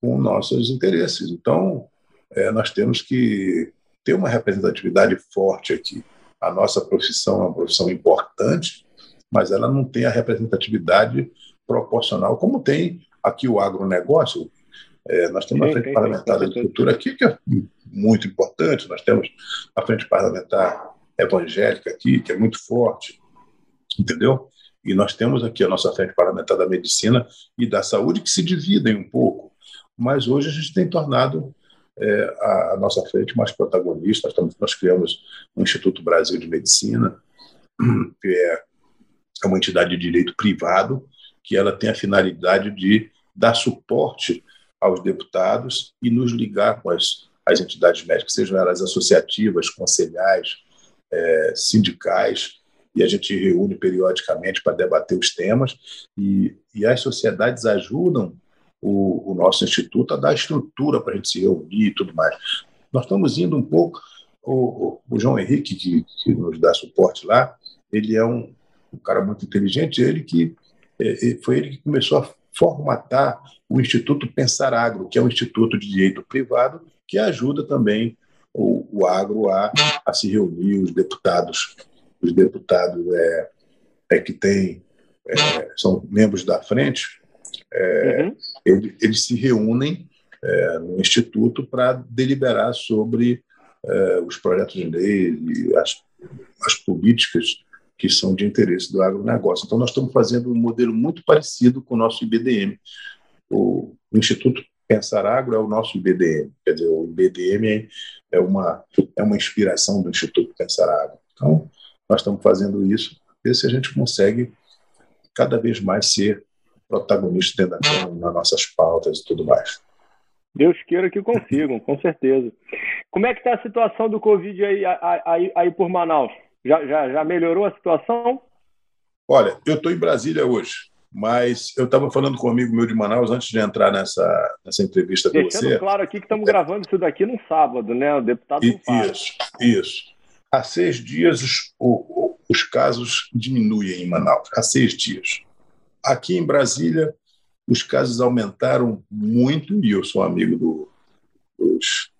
com nossos interesses. Então, é, nós temos que ter uma representatividade forte aqui. A nossa profissão é uma profissão importante, mas ela não tem a representatividade proporcional como tem aqui o agronegócio. É, nós temos a Frente Parlamentar da Agricultura aqui, que é muito importante, nós temos a Frente Parlamentar Evangélica aqui, que é muito forte, entendeu? E nós temos aqui a nossa Frente Parlamentar da Medicina e da Saúde, que se dividem um pouco mas hoje a gente tem tornado é, a, a, nossa frente mais protagonista. Nós, estamos, nós criamos o Instituto Brasil de Medicina, que é, é uma entidade de direito privado, que ela tem a finalidade de dar suporte aos deputados e nos ligar com as, as entidades médicas, sejam elas associativas, conselhais, é, sindicais, e a gente reúne periodicamente para debater os temas, e, e as sociedades ajudam o, o nosso instituto a dar estrutura para a gente se reunir e tudo mais. Nós estamos indo um pouco. O, o João Henrique, que, que, nos dá suporte lá, ele é um, um cara muito inteligente, ele que é, é, foi ele que começou a formatar o Instituto Pensar Agro, que é um instituto de direito privado que ajuda também o, o agro a, a se reunir, os deputados, os deputados é, é que têm é, são membros da frente, é, uhum. eles, eles, se reúnem é, no Instituto para deliberar sobre é, os projetos de lei e as, as políticas que são de interesse do agronegócio. Então, nós estamos fazendo um modelo muito parecido com o nosso IBDM. O Instituto Pensar Agro é o nosso IBDM, quer dizer, o IBDM é uma, é uma inspiração do Instituto Pensar Agro. Então, nós estamos fazendo isso, ver se a gente consegue cada vez mais ser protagonista dentro da nas nossas pautas e tudo mais. Deus queira que consigam, com certeza. Como é que está a situação do Covid aí, aí, aí por Manaus? Já, já, já melhorou a situação? Olha, eu estou em Brasília hoje, mas eu estava falando com um amigo meu de Manaus antes de entrar nessa, nessa entrevista com você. claro aqui que estamos gravando isso daqui no sábado, né? O deputado fala. Isso, isso. Há seis dias os, os casos diminuem em Manaus. Há seis dias. Aqui em Brasília, os casos aumentaram muito, e eu sou amigo do, dos,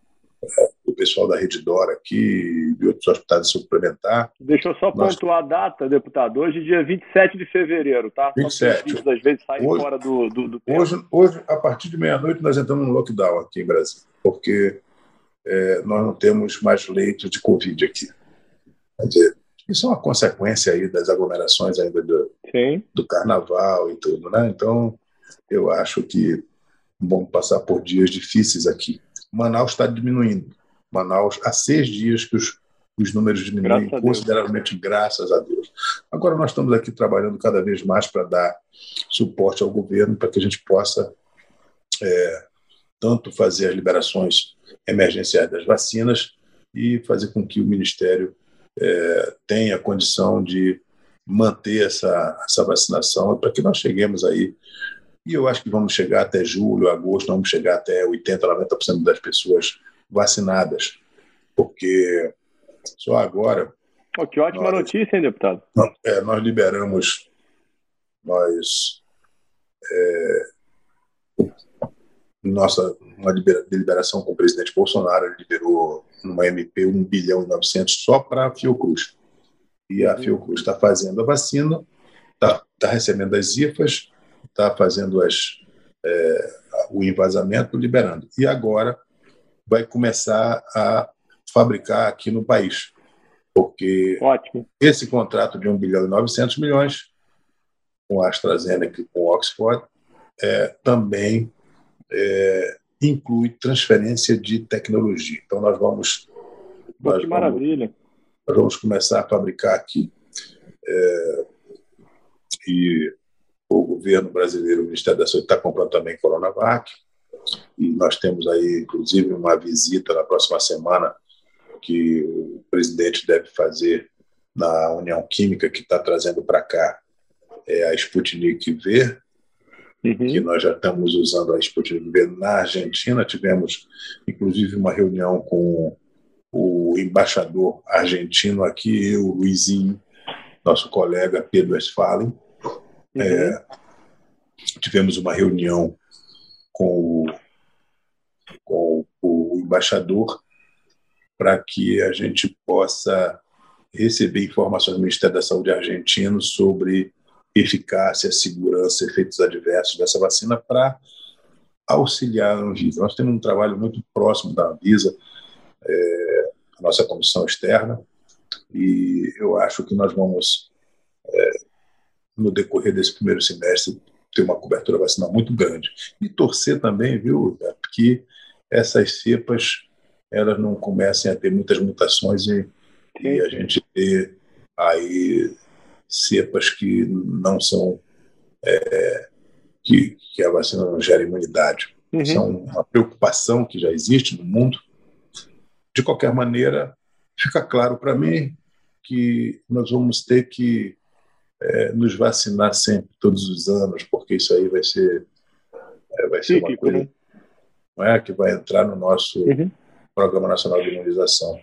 do pessoal da Rede Dora aqui, de outros hospitais suplementar. Deixa eu só Nós... pontuar a data, deputado. Hoje, dia 27 de fevereiro, tá? 27. Às vezes saem hoje, fora do, do, do hoje, hoje, a partir de meia-noite, nós entramos no lockdown aqui em Brasília, porque é, nós não temos mais leitos de Covid aqui. Quer dizer, isso é uma consequência aí das aglomerações ainda do, do carnaval e tudo, né? Então, eu acho que vamos passar por dias difíceis aqui. Manaus está diminuindo. Manaus, há seis dias que os, os números diminuem graças consideravelmente, graças a Deus. Agora nós estamos aqui trabalhando cada vez mais para dar suporte ao governo para que a gente possa é, tanto fazer as liberações emergenciais das vacinas e fazer com que o Ministério é, tenha condição de manter essa, essa vacinação para que nós cheguemos aí e eu acho que vamos chegar até julho, agosto, vamos chegar até 80%, 90% das pessoas vacinadas, porque só agora. Oh, que ótima nós, notícia, hein, deputado? Nós, é, nós liberamos, nós. É, nossa uma deliberação com o presidente Bolsonaro, liberou numa MP 1 bilhão e 900 só para a Fiocruz. E a uhum. Fiocruz está fazendo a vacina, está tá recebendo as IFAs, está fazendo as, é, o envasamento, liberando. E agora vai começar a fabricar aqui no país. Porque Ótimo. esse contrato de 1 bilhão e 900 milhões com a AstraZeneca e com Oxford é, também é, inclui transferência de tecnologia. Então, nós vamos. Nós que maravilha! Vamos, nós vamos começar a fabricar aqui. É, e o governo brasileiro, o Ministério da Saúde, está comprando também Coronavac. E nós temos aí, inclusive, uma visita na próxima semana que o presidente deve fazer na União Química, que está trazendo para cá é a Sputnik V, uhum. que nós já estamos usando a Sputnik V na Argentina. Tivemos, inclusive, uma reunião com o embaixador argentino aqui, eu, o Luizinho, nosso colega Pedro Westphalen, Uhum. É, tivemos uma reunião com o, com o embaixador para que a gente possa receber informações do Ministério da Saúde argentino sobre eficácia, segurança, efeitos adversos dessa vacina para auxiliar a Anvisa. Nós temos um trabalho muito próximo da Anvisa, é, a nossa comissão externa, e eu acho que nós vamos é, no decorrer desse primeiro semestre, ter uma cobertura vacinal muito grande. E torcer também, viu, que essas cepas elas não comecem a ter muitas mutações e, e a gente ter aí cepas que não são é, que, que a vacina não gera imunidade. Uhum. Isso é uma preocupação que já existe no mundo. De qualquer maneira, fica claro para mim que nós vamos ter que é, nos vacinar sempre, todos os anos, porque isso aí vai ser, é, vai ser uma coisa não é, que vai entrar no nosso uhum. Programa Nacional de Imunização.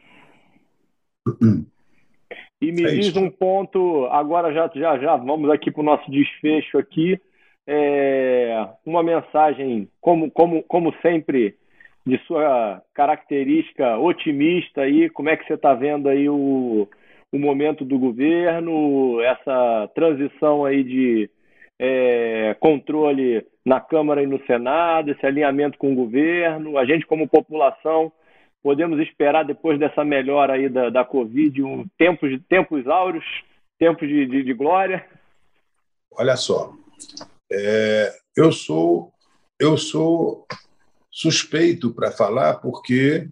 E me é diz isso. um ponto, agora já, já, já vamos aqui para o nosso desfecho aqui, é, uma mensagem, como, como, como sempre, de sua característica otimista aí, como é que você está vendo aí o, o momento do governo, essa transição aí de é, controle na Câmara e no Senado, esse alinhamento com o governo. A gente, como população, podemos esperar, depois dessa melhora aí da, da Covid, um tempos, tempos áureos tempos de, de, de glória? Olha só, é, eu sou eu sou suspeito para falar porque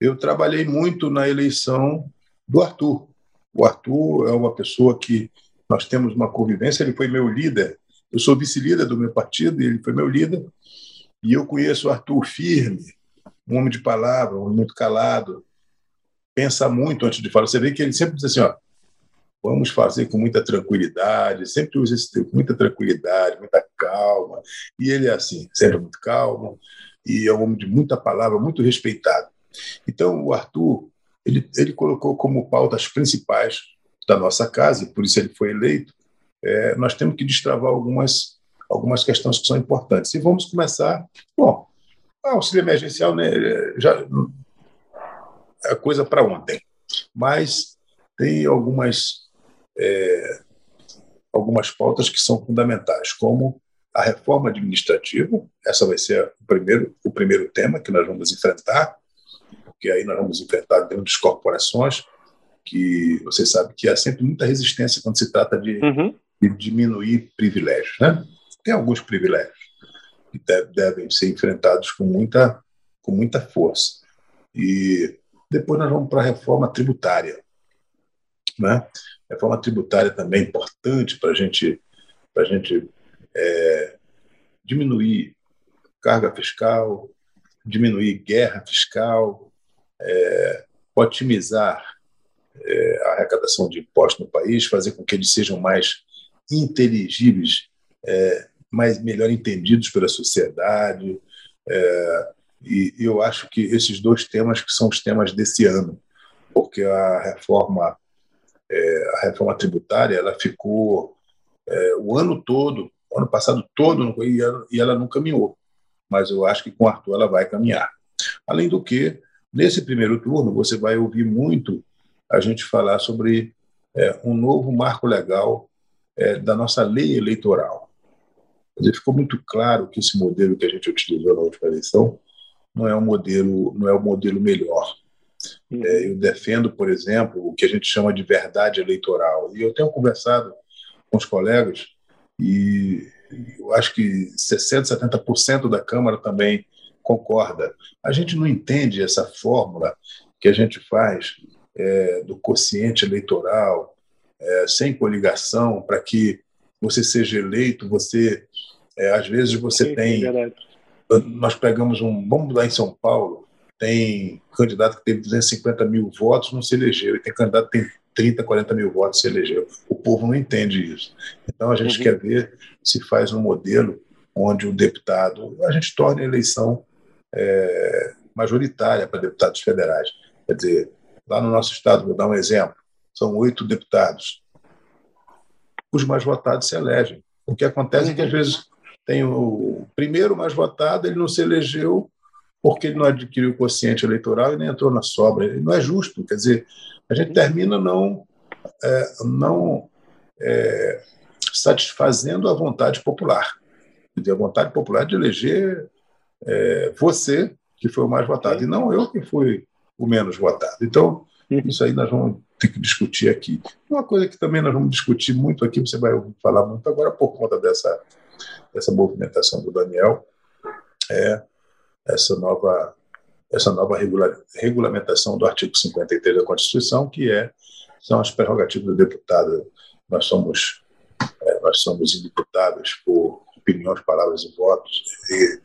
eu trabalhei muito na eleição do Arthur. O Arthur é uma pessoa que nós temos uma convivência, ele foi meu líder. Eu sou vice-líder do meu partido e ele foi meu líder. E eu conheço o Arthur firme, um homem de palavra, um homem muito calado, pensa muito antes de falar. Você vê que ele sempre diz assim, ó, vamos fazer com muita tranquilidade, sempre usa esse tempo, muita tranquilidade, muita calma. E ele é assim, sempre muito calmo, e é um homem de muita palavra, muito respeitado. Então, o Arthur, ele, ele colocou como pautas principais da nossa casa, e por isso ele foi eleito, é, nós temos que destravar algumas, algumas questões que são importantes. E vamos começar. Bom, auxílio emergencial né, já é coisa para ontem, mas tem algumas, é, algumas pautas que são fundamentais, como a reforma administrativa, essa vai ser o primeiro, o primeiro tema que nós vamos enfrentar, porque aí nós vamos enfrentar grandes corporações, que você sabe que há sempre muita resistência quando se trata de, uhum. de diminuir privilégios. Né? Tem alguns privilégios que devem ser enfrentados com muita, com muita força. E depois nós vamos para a reforma tributária. Né? Reforma tributária também é importante para gente, a gente é, diminuir carga fiscal, diminuir guerra fiscal, é, otimizar é, a arrecadação de impostos no país, fazer com que eles sejam mais inteligíveis, é, mais melhor entendidos pela sociedade. É, e eu acho que esses dois temas que são os temas desse ano, porque a reforma é, a reforma tributária ela ficou é, o ano todo, o ano passado todo, e ela, e ela não caminhou. Mas eu acho que com o Arthur ela vai caminhar. Além do que, nesse primeiro turno, você vai ouvir muito a gente falar sobre é, um novo marco legal é, da nossa lei eleitoral. Ficou muito claro que esse modelo que a gente utilizou na última eleição não é um modelo, não é o modelo melhor. É, eu defendo, por exemplo, o que a gente chama de verdade eleitoral. E eu tenho conversado com os colegas e eu acho que 60%, 70% da Câmara também concorda. A gente não entende essa fórmula que a gente faz é, do quociente eleitoral, é, sem coligação, para que você seja eleito, você é, às vezes você Sim, tem. Nós pegamos um. Vamos lá em São Paulo, tem candidato que teve 250 mil votos, não se elegeu, e tem candidato que tem 30, 40 mil votos se elegeu. O povo não entende isso. Então a gente uhum. quer ver se faz um modelo onde o deputado. A gente torna a eleição é, majoritária para deputados federais. Quer dizer, Lá no nosso estado, vou dar um exemplo, são oito deputados. Os mais votados se elegem. O que acontece é que, às vezes, tem o primeiro mais votado, ele não se elegeu porque ele não adquiriu o quociente eleitoral e nem entrou na sobra. Não é justo. Quer dizer, a gente termina não, é, não é, satisfazendo a vontade popular. Quer dizer, a vontade popular de eleger é, você, que foi o mais votado, e não eu que fui o menos votado. Então, isso aí nós vamos ter que discutir aqui. Uma coisa que também nós vamos discutir muito aqui, você vai falar muito agora por conta dessa, dessa movimentação do Daniel, é essa nova, essa nova regula, regulamentação do artigo 53 da Constituição, que é, são as prerrogativas do deputado. Nós somos, é, nós somos indiputados por opiniões, palavras e votos, e,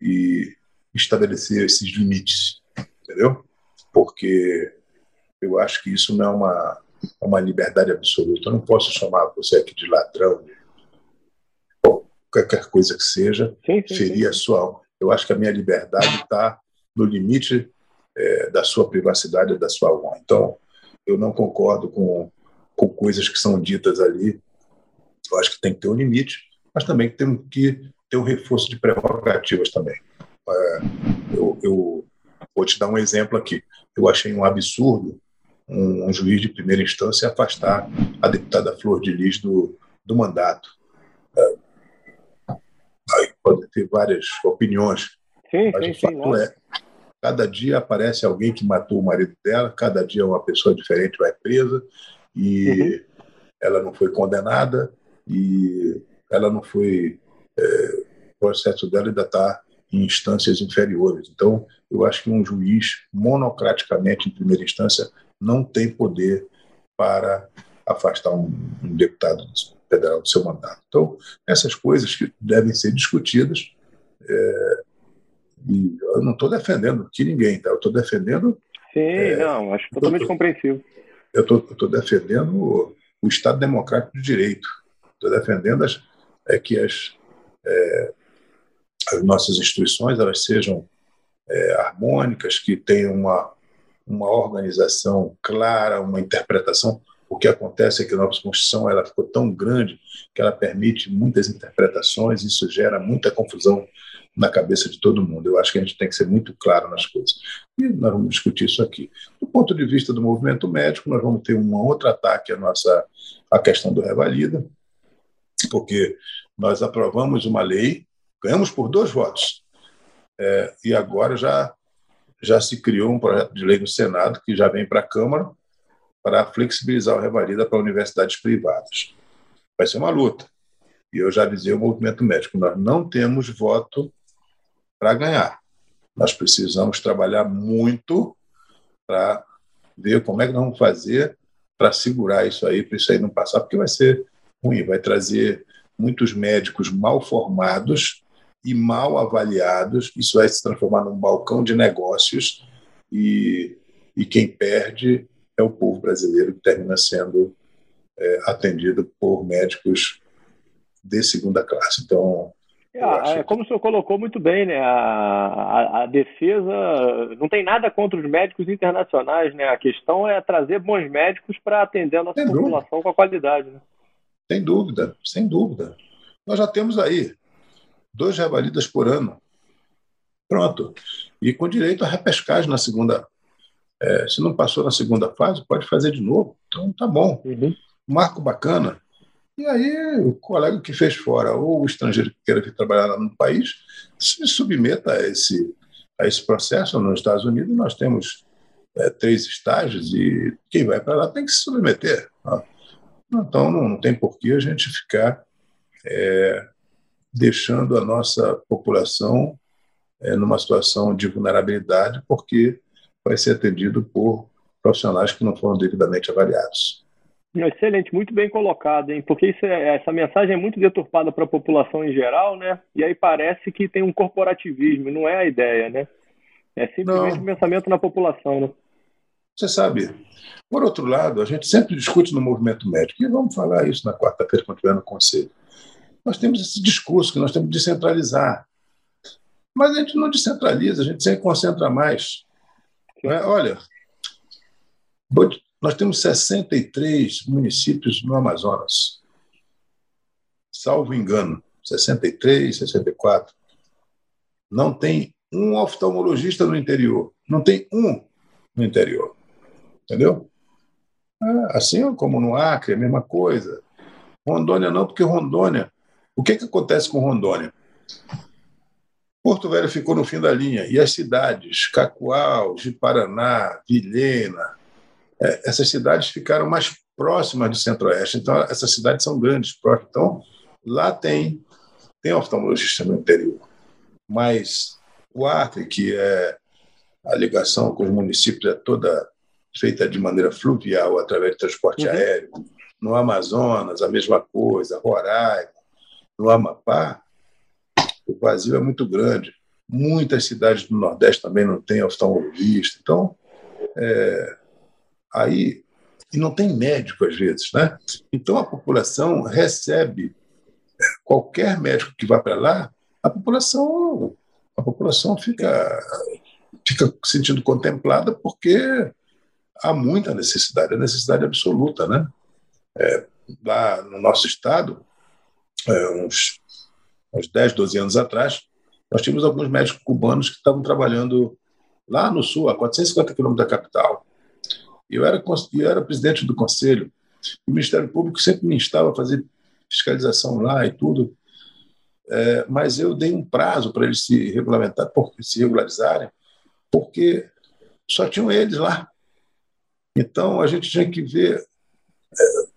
e estabelecer esses limites, entendeu? porque eu acho que isso não é uma, uma liberdade absoluta. Eu não posso chamar você aqui de ladrão, de qualquer coisa que seja, sim, sim, ferir sim. a sua alma. Eu acho que a minha liberdade está no limite é, da sua privacidade, da sua honra. Então, eu não concordo com, com coisas que são ditas ali. Eu acho que tem que ter um limite, mas também tem que ter um reforço de prerrogativas também. É, eu, eu vou te dar um exemplo aqui eu achei um absurdo um, um, juiz de primeira instância afastar a deputada Flor de Lis do, do mandato. É, aí pode ter várias opiniões, sim, mas sim, o fato sim, é cada dia aparece alguém que matou o marido dela, cada dia uma pessoa diferente vai presa e, uhum. ela não foi condenada e ela não foi. É, processo dela ainda está em instâncias inferiores. Então, eu acho que um juiz, monocraticamente, em primeira instância, não tem poder para afastar um, um deputado federal do seu mandato. Então, essas coisas que devem ser discutidas. É, e eu não estou defendendo aqui ninguém, tá? Eu estou defendendo. Sim, é, não, acho totalmente tô, compreensível. Eu estou defendendo o, o, Estado Democrático de Direito. Estou defendendo as, é, que as, é, as nossas instituições elas sejam é, harmônicas, que tenham uma, uma organização clara, uma interpretação. O que acontece é que a nossa Constituição ela ficou tão grande que ela permite muitas interpretações, isso gera muita confusão na cabeça de todo mundo. Eu acho que a gente tem que ser muito claro nas coisas. E nós vamos discutir isso aqui. Do ponto de vista do movimento médico, nós vamos ter um outro ataque à nossa à questão do revalida, porque nós aprovamos uma lei, ganhamos por dois votos, é, e agora já já se criou um projeto de lei no Senado que já vem para a Câmara para flexibilizar o revalida para universidades privadas. Vai ser uma luta. E eu já avisei o movimento médico, nós não temos voto para ganhar. Nós precisamos trabalhar muito para ver como é que nós vamos fazer para segurar isso aí, para isso aí não passar, porque vai ser ruim, vai trazer muitos médicos mal formados e mal avaliados, isso vai se transformar num balcão de negócios e, e quem perde é o povo brasileiro que termina sendo é, atendido por médicos de segunda classe. Então, é, é, como o senhor colocou muito bem, né? A, a, a, defesa não tem nada contra os médicos internacionais, né? A questão é trazer bons médicos para atender a nossa sem população dúvida. com a qualidade. Né? Sem dúvida, sem dúvida. Nós já temos aí dois revalidas por ano. Pronto. E com direito a repescagem na segunda. É, se não passou na segunda fase, pode fazer de novo. Então tá bom. Uhum. Marco bacana. E aí, o colega que fez fora ou o estrangeiro que queira vir trabalhar lá no país se submeta a esse, a esse processo. Nos Estados Unidos, nós temos é, três estágios e quem vai para lá tem que se submeter. Tá? Então, não, não tem por que a gente ficar é, deixando a nossa população é, numa situação de vulnerabilidade, porque vai ser atendido por profissionais que não foram devidamente avaliados. Excelente, muito bem colocado, hein? Porque é, essa mensagem é muito deturpada para a população em geral, né? E aí parece que tem um corporativismo, não é a ideia, né? É simplesmente não. um pensamento na população, né? Você sabe, por outro lado, a gente sempre discute no movimento médico, e vamos falar isso na quarta-feira quando estiver no conselho. Nós temos esse discurso que nós temos que descentralizar. Mas a gente não descentraliza, a gente sempre concentra mais. É? Olha, nós temos 63 municípios no Amazonas. Salvo engano, 63, 64. Não tem um oftalmologista no interior. Não tem um no interior. Entendeu? É, assim como no Acre, a mesma coisa. Rondônia não, porque Rondônia. O que, que acontece com Rondônia? Porto Velho ficou no fim da linha. E as cidades, Cacoal, Paraná, Vilhena, é, essas cidades ficaram mais próximas do Centro-Oeste. Então, essas cidades são grandes, próximas. Então, lá tem, tem oftalmologista no interior. Mas o Acre, que é a ligação com os municípios, é toda feita de maneira fluvial, através de transporte uhum. aéreo. No Amazonas, a mesma coisa, Roraima, no Amapá, o vazio é muito grande. Muitas cidades do Nordeste também não têm oftalmologista. Então, é, Aí, e não tem médico às vezes, né? Então a população recebe é, qualquer médico que vá para lá, a população a população fica fica sentindo contemplada porque há muita necessidade, a necessidade absoluta, né? É, lá no nosso estado, é, uns, uns 10, 12 anos atrás, nós tínhamos alguns médicos cubanos que estavam trabalhando lá no sul, a 450 quilômetros da capital. Eu era, eu era presidente do conselho. O Ministério Público sempre me instava a fazer fiscalização lá e tudo. É, mas eu dei um prazo para eles se regulamentar, se regularizarem, porque só tinham eles lá. Então a gente tinha que ver é,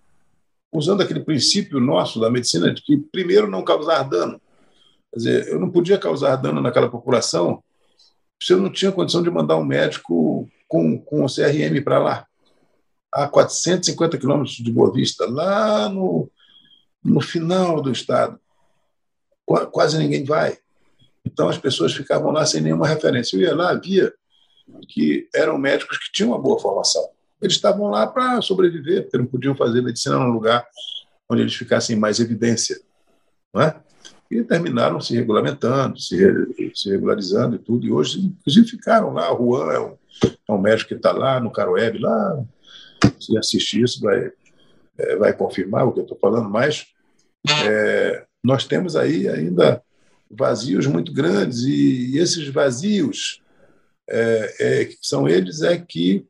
usando aquele princípio nosso da medicina de que, primeiro, não causar dano. Quer dizer, eu não podia causar dano naquela população se eu não tinha condição de mandar um médico com, com o CRM para lá, a 450 quilômetros de Boa Vista, lá no, no final do estado. Quase ninguém vai. Então as pessoas ficavam lá sem nenhuma referência. Eu ia lá, via que eram médicos que tinham uma boa formação. Eles estavam lá para sobreviver, porque não podiam fazer medicina num lugar onde eles ficassem mais evidência. Não é? E terminaram se regulamentando, se, se regularizando e tudo. E hoje, inclusive, ficaram lá. O Juan é um, é um médico que está lá no Caroeb, lá. Se assistir isso, vai, é, vai confirmar o que eu estou falando, mas é, nós temos aí ainda vazios muito grandes, e, e esses vazios é, é, são eles é que,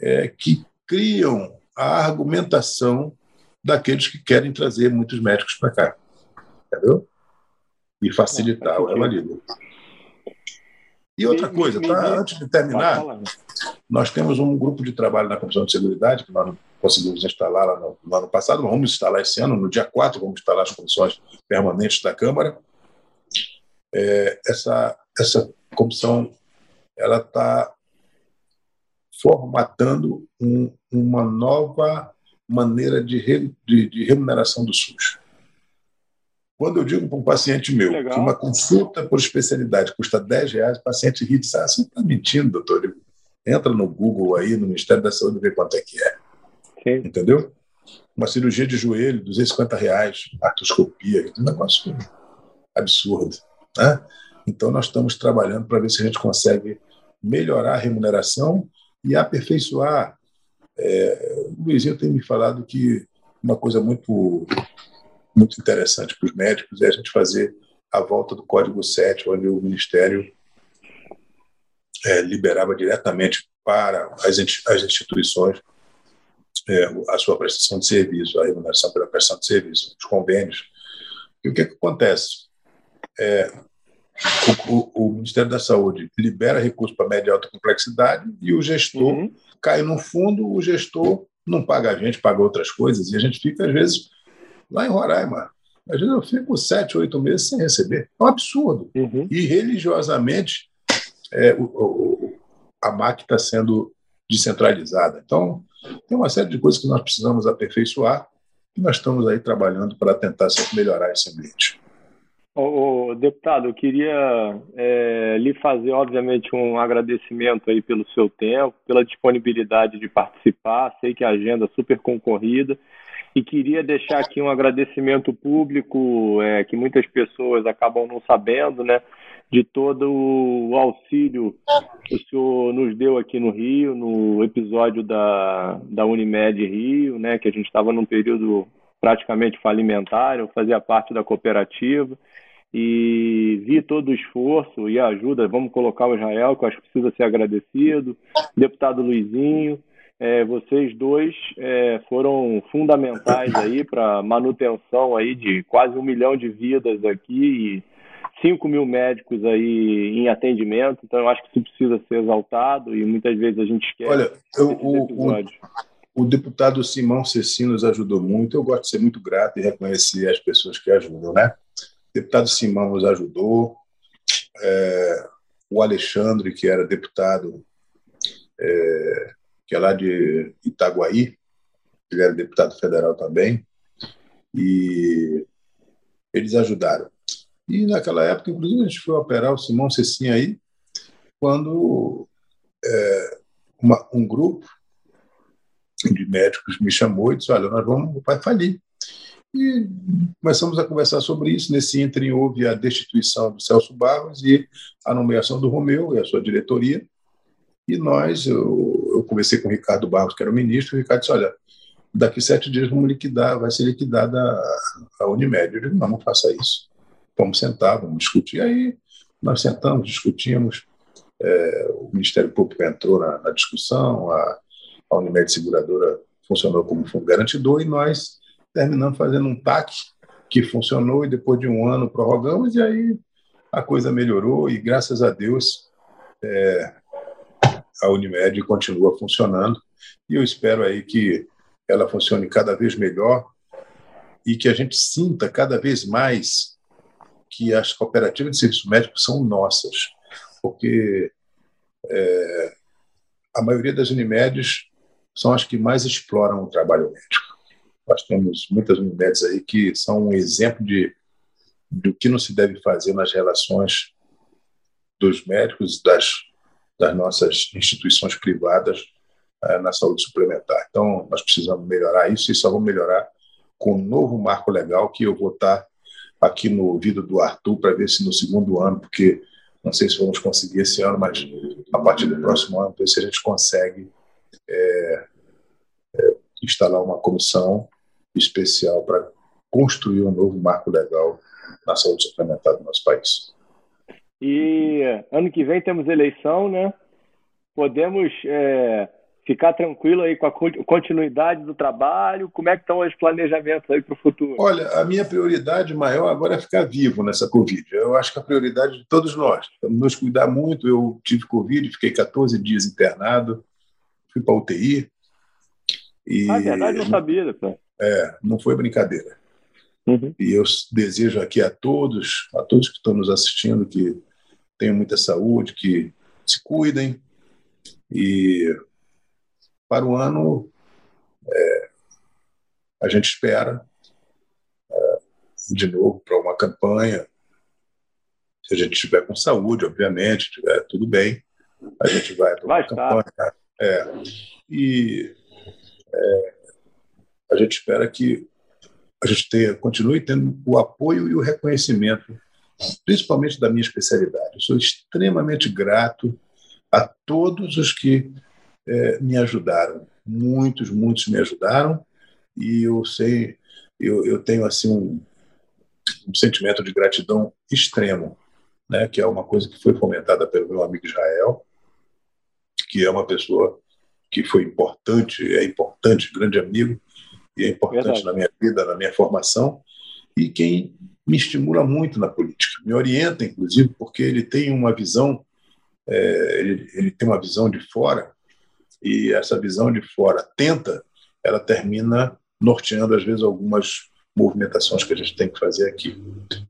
é, que criam a argumentação daqueles que querem trazer muitos médicos para cá. Entendeu? E facilitar o revalido. E outra coisa, tá, antes de terminar, nós temos um grupo de trabalho na Comissão de Seguridade, que nós não conseguimos instalar lá no, no ano passado, vamos instalar esse ano, no dia 4, vamos instalar as comissões permanentes da Câmara. É, essa, essa comissão ela está formatando um, uma nova maneira de, re, de, de, remuneração do SUS. Quando eu digo para um paciente meu Legal. que uma consulta por especialidade custa 10 reais, o paciente ri e diz, ah, você está mentindo, doutor. Entra no Google aí, no Ministério da Saúde, e vê quanto é que é. Sim. Entendeu? Uma cirurgia de joelho, 250 reais, artroscopia, um negócio absurdo. Né? Então, nós estamos trabalhando para ver se a gente consegue melhorar a remuneração e aperfeiçoar. É, o Luizinho tem me falado que uma coisa muito, muito interessante para os médicos é a gente fazer a volta do Código 7, onde o Ministério é, liberava diretamente para as, as instituições é, a sua prestação de serviço, a remuneração pela prestação de serviço, os convênios. E o que, que acontece? É, o, o, Ministério da Saúde libera recursos para média e alta complexidade e o gestor uhum. cai no fundo, o gestor não paga a gente, paga outras coisas, e a gente fica, às vezes, lá em Roraima. Às vezes eu fico sete, oito meses sem receber. É um absurdo. Uhum. E religiosamente é, o, o, a máquina está sendo descentralizada. Então, tem uma série de coisas que nós precisamos aperfeiçoar e nós estamos aí trabalhando para tentar melhorar esse ambiente. O, deputado, eu queria é, lhe fazer, obviamente, um agradecimento aí pelo seu tempo, pela disponibilidade de participar. Sei que a agenda é super concorrida e queria deixar aqui um agradecimento público é, que muitas pessoas acabam não sabendo, né? De todo o auxílio que o senhor nos deu aqui no Rio, no episódio da, da Unimed Rio, né? Que a gente estava num período praticamente falimentar, eu fazia parte da cooperativa e vi todo o esforço e a ajuda, vamos colocar o Israel, que eu acho que precisa ser agradecido, deputado Luizinho, é, vocês dois é, foram fundamentais aí para manutenção aí de quase um milhão de vidas aqui e 5 mil médicos aí em atendimento, então eu acho que isso precisa ser exaltado e muitas vezes a gente esquece Olha, eu, o, o, o, deputado Simão Cecinos ajudou muito, eu gosto de ser muito grato e reconhecer as pessoas que ajudam, né? Deputado Simão nos ajudou, é, o Alexandre, que era deputado, é, que é lá de Itaguaí, ele era deputado federal também, e eles ajudaram. E naquela época, inclusive, a gente foi operar o Simão Cecinha aí, quando é, uma, um grupo de médicos me chamou e disse: Olha, nós vamos, vai falir. E começamos a conversar sobre isso. Nesse ínterim, houve a destituição do Celso Barros e a nomeação do Romeu e a sua diretoria. E nós, eu, eu conversei com o Ricardo Barros, que era o ministro, e o Ricardo disse: olha, daqui sete dias vamos liquidar, vai ser liquidada a, Unimed. Eu disse: não, não faça isso. Vamos sentar, vamos discutir. Aí nós sentamos, discutimos. É, o Ministério Público entrou na, na discussão, a, a Unimed Seguradora funcionou como fundo garantidor e nós terminamos fazendo um TAC que funcionou e depois de um ano prorrogamos e aí a coisa melhorou e graças a Deus é, a Unimed continua funcionando e eu espero aí que ela funcione cada vez melhor e que a gente sinta cada vez mais que as cooperativas de serviço médico são nossas, porque é, a maioria das Unimedes são as que mais exploram o trabalho médico. Nós temos muitas Unimedes aí que são um exemplo de do que não se deve fazer nas relações dos médicos das das nossas instituições privadas é, na saúde suplementar. Então, nós precisamos melhorar isso e só vamos melhorar com um novo marco legal que eu vou estar aqui no ouvido do Arthur para ver se no segundo ano, porque não sei se vamos conseguir esse ano, mas a partir do próximo ano, ver se a gente consegue é, é, instalar uma comissão especial para construir um novo marco legal na saúde suplementar do nosso país. E ano que vem temos eleição, né? Podemos é, ficar tranquilo aí com a continuidade do trabalho? Como é que estão os planejamentos aí para o futuro? Olha, a minha prioridade maior agora é ficar vivo nessa Covid. Eu acho que a prioridade de todos nós. Nos cuidar muito. Eu tive Covid, fiquei 14 dias internado, fui para UTI. E... Ah, verdade, não sabia. Pô. É, não foi brincadeira. Uhum. E eu desejo aqui a todos, a todos que estão nos assistindo, que tenham muita saúde, que se cuidem. E para o ano, é, a gente espera é, de novo para uma campanha. Se a gente estiver com saúde, obviamente, estiver tudo bem, a gente vai para uma vai campanha. É, e é, a gente espera que a gente tenha, continue tendo o apoio e o reconhecimento, principalmente da minha especialidade. Eu sou extremamente grato a todos os que é, me ajudaram. Muitos, muitos me ajudaram e eu sei, eu, eu tenho assim um, um sentimento de gratidão extremo, né? Que é uma coisa que foi fomentada pelo meu amigo Israel, que é uma pessoa que foi importante, é importante, grande amigo, e é importante Verdade. na minha vida, na minha formação, e quem me estimula muito na política, me orienta, inclusive, porque ele tem uma visão, é, ele, ele tem uma visão de fora, e essa visão de fora atenta, ela termina norteando, às vezes, algumas movimentações que a gente tem que fazer aqui.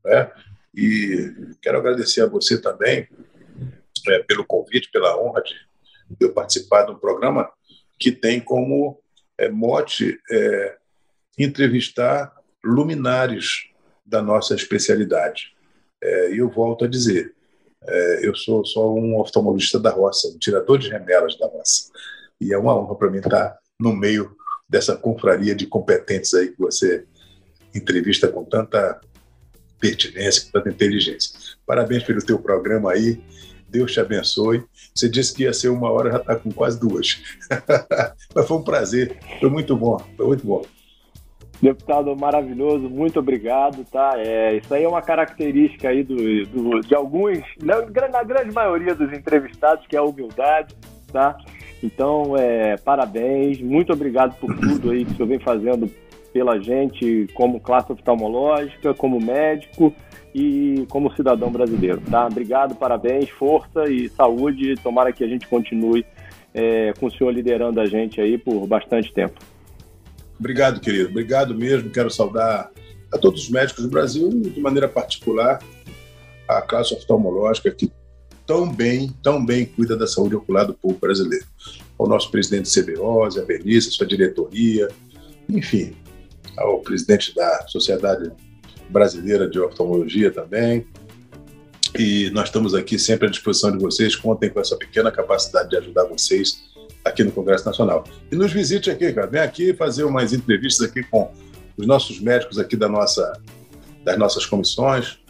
Né? E quero agradecer a você também é, pelo convite, pela honra de eu participar de um programa que tem como mote é, entrevistar luminares da nossa especialidade. É, e eu volto a dizer, é, eu sou só um oftalmologista da roça, um tirador de remelas da roça. E é uma honra para mim estar no meio dessa confraria de competentes aí que você entrevista com tanta pertinência, com tanta inteligência. Parabéns pelo teu programa aí. Deus te abençoe. Você disse que ia ser uma hora, já está com quase duas. Mas foi um prazer, foi muito bom, foi muito bom. Deputado maravilhoso, muito obrigado, tá? É, isso aí é uma característica aí do, do, de alguns, na, grande maioria dos entrevistados, que é a humildade, tá? Então, é, parabéns, muito obrigado por tudo aí que o senhor vem fazendo pela gente como classe oftalmológica, como médico e como cidadão brasileiro. Tá? Obrigado, parabéns, força e saúde. Tomara que a gente continue é, com o senhor liderando a gente aí por bastante tempo. Obrigado, querido. Obrigado mesmo. Quero saudar a todos os médicos do Brasil e, de maneira particular, a classe oftalmológica que tão bem, tão bem cuida da saúde ocular do povo brasileiro. O nosso presidente CBOS, a Bernice, sua diretoria, enfim, ao presidente da Sociedade Brasileira de Oftalmologia também. E nós estamos aqui sempre à disposição de vocês. Contem com essa pequena capacidade de ajudar vocês aqui no Congresso Nacional. E nos visite aqui, cara. Vem aqui fazer umas entrevistas aqui com os nossos médicos aqui da nossa, das nossas comissões.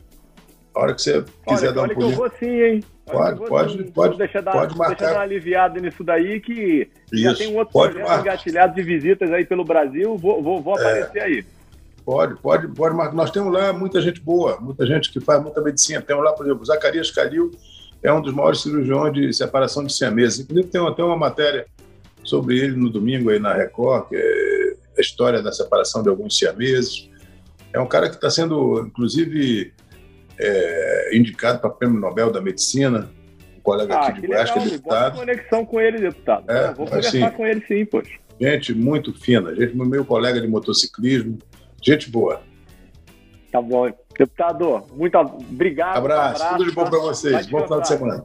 A hora que você quiser olha, dar um pulinho. eu vou sim, hein? Pode, pode, pode, pode, deixa dar, pode marcar. Deixa dar uma aliviada nisso daí, que Isso, já tem um outro projeto engatilhado de visitas aí pelo Brasil. Vou, vou, vou aparecer é. aí. Pode, pode, pode marcar. Nós temos lá muita gente boa, muita gente que faz muita medicina. Temos lá, por exemplo, Zacarias Calil é um dos maiores cirurgiões de separação de siameses. Inclusive, tem até uma matéria sobre ele no domingo aí na Record, que é a história da separação de alguns siameses. É um cara que está sendo, inclusive, é, indicado para o Prêmio Nobel da Medicina. Um colega ah, aqui de Goiás, que é deputado. conexão com ele, deputado. É, vou conversar assim, com ele sim, poxa. Gente muito fina, gente, meu colega de motociclismo, Gente boa. Tá bom. Deputado, muito obrigado. Abraço, abraço tudo de bom para vocês. Bom final de semana.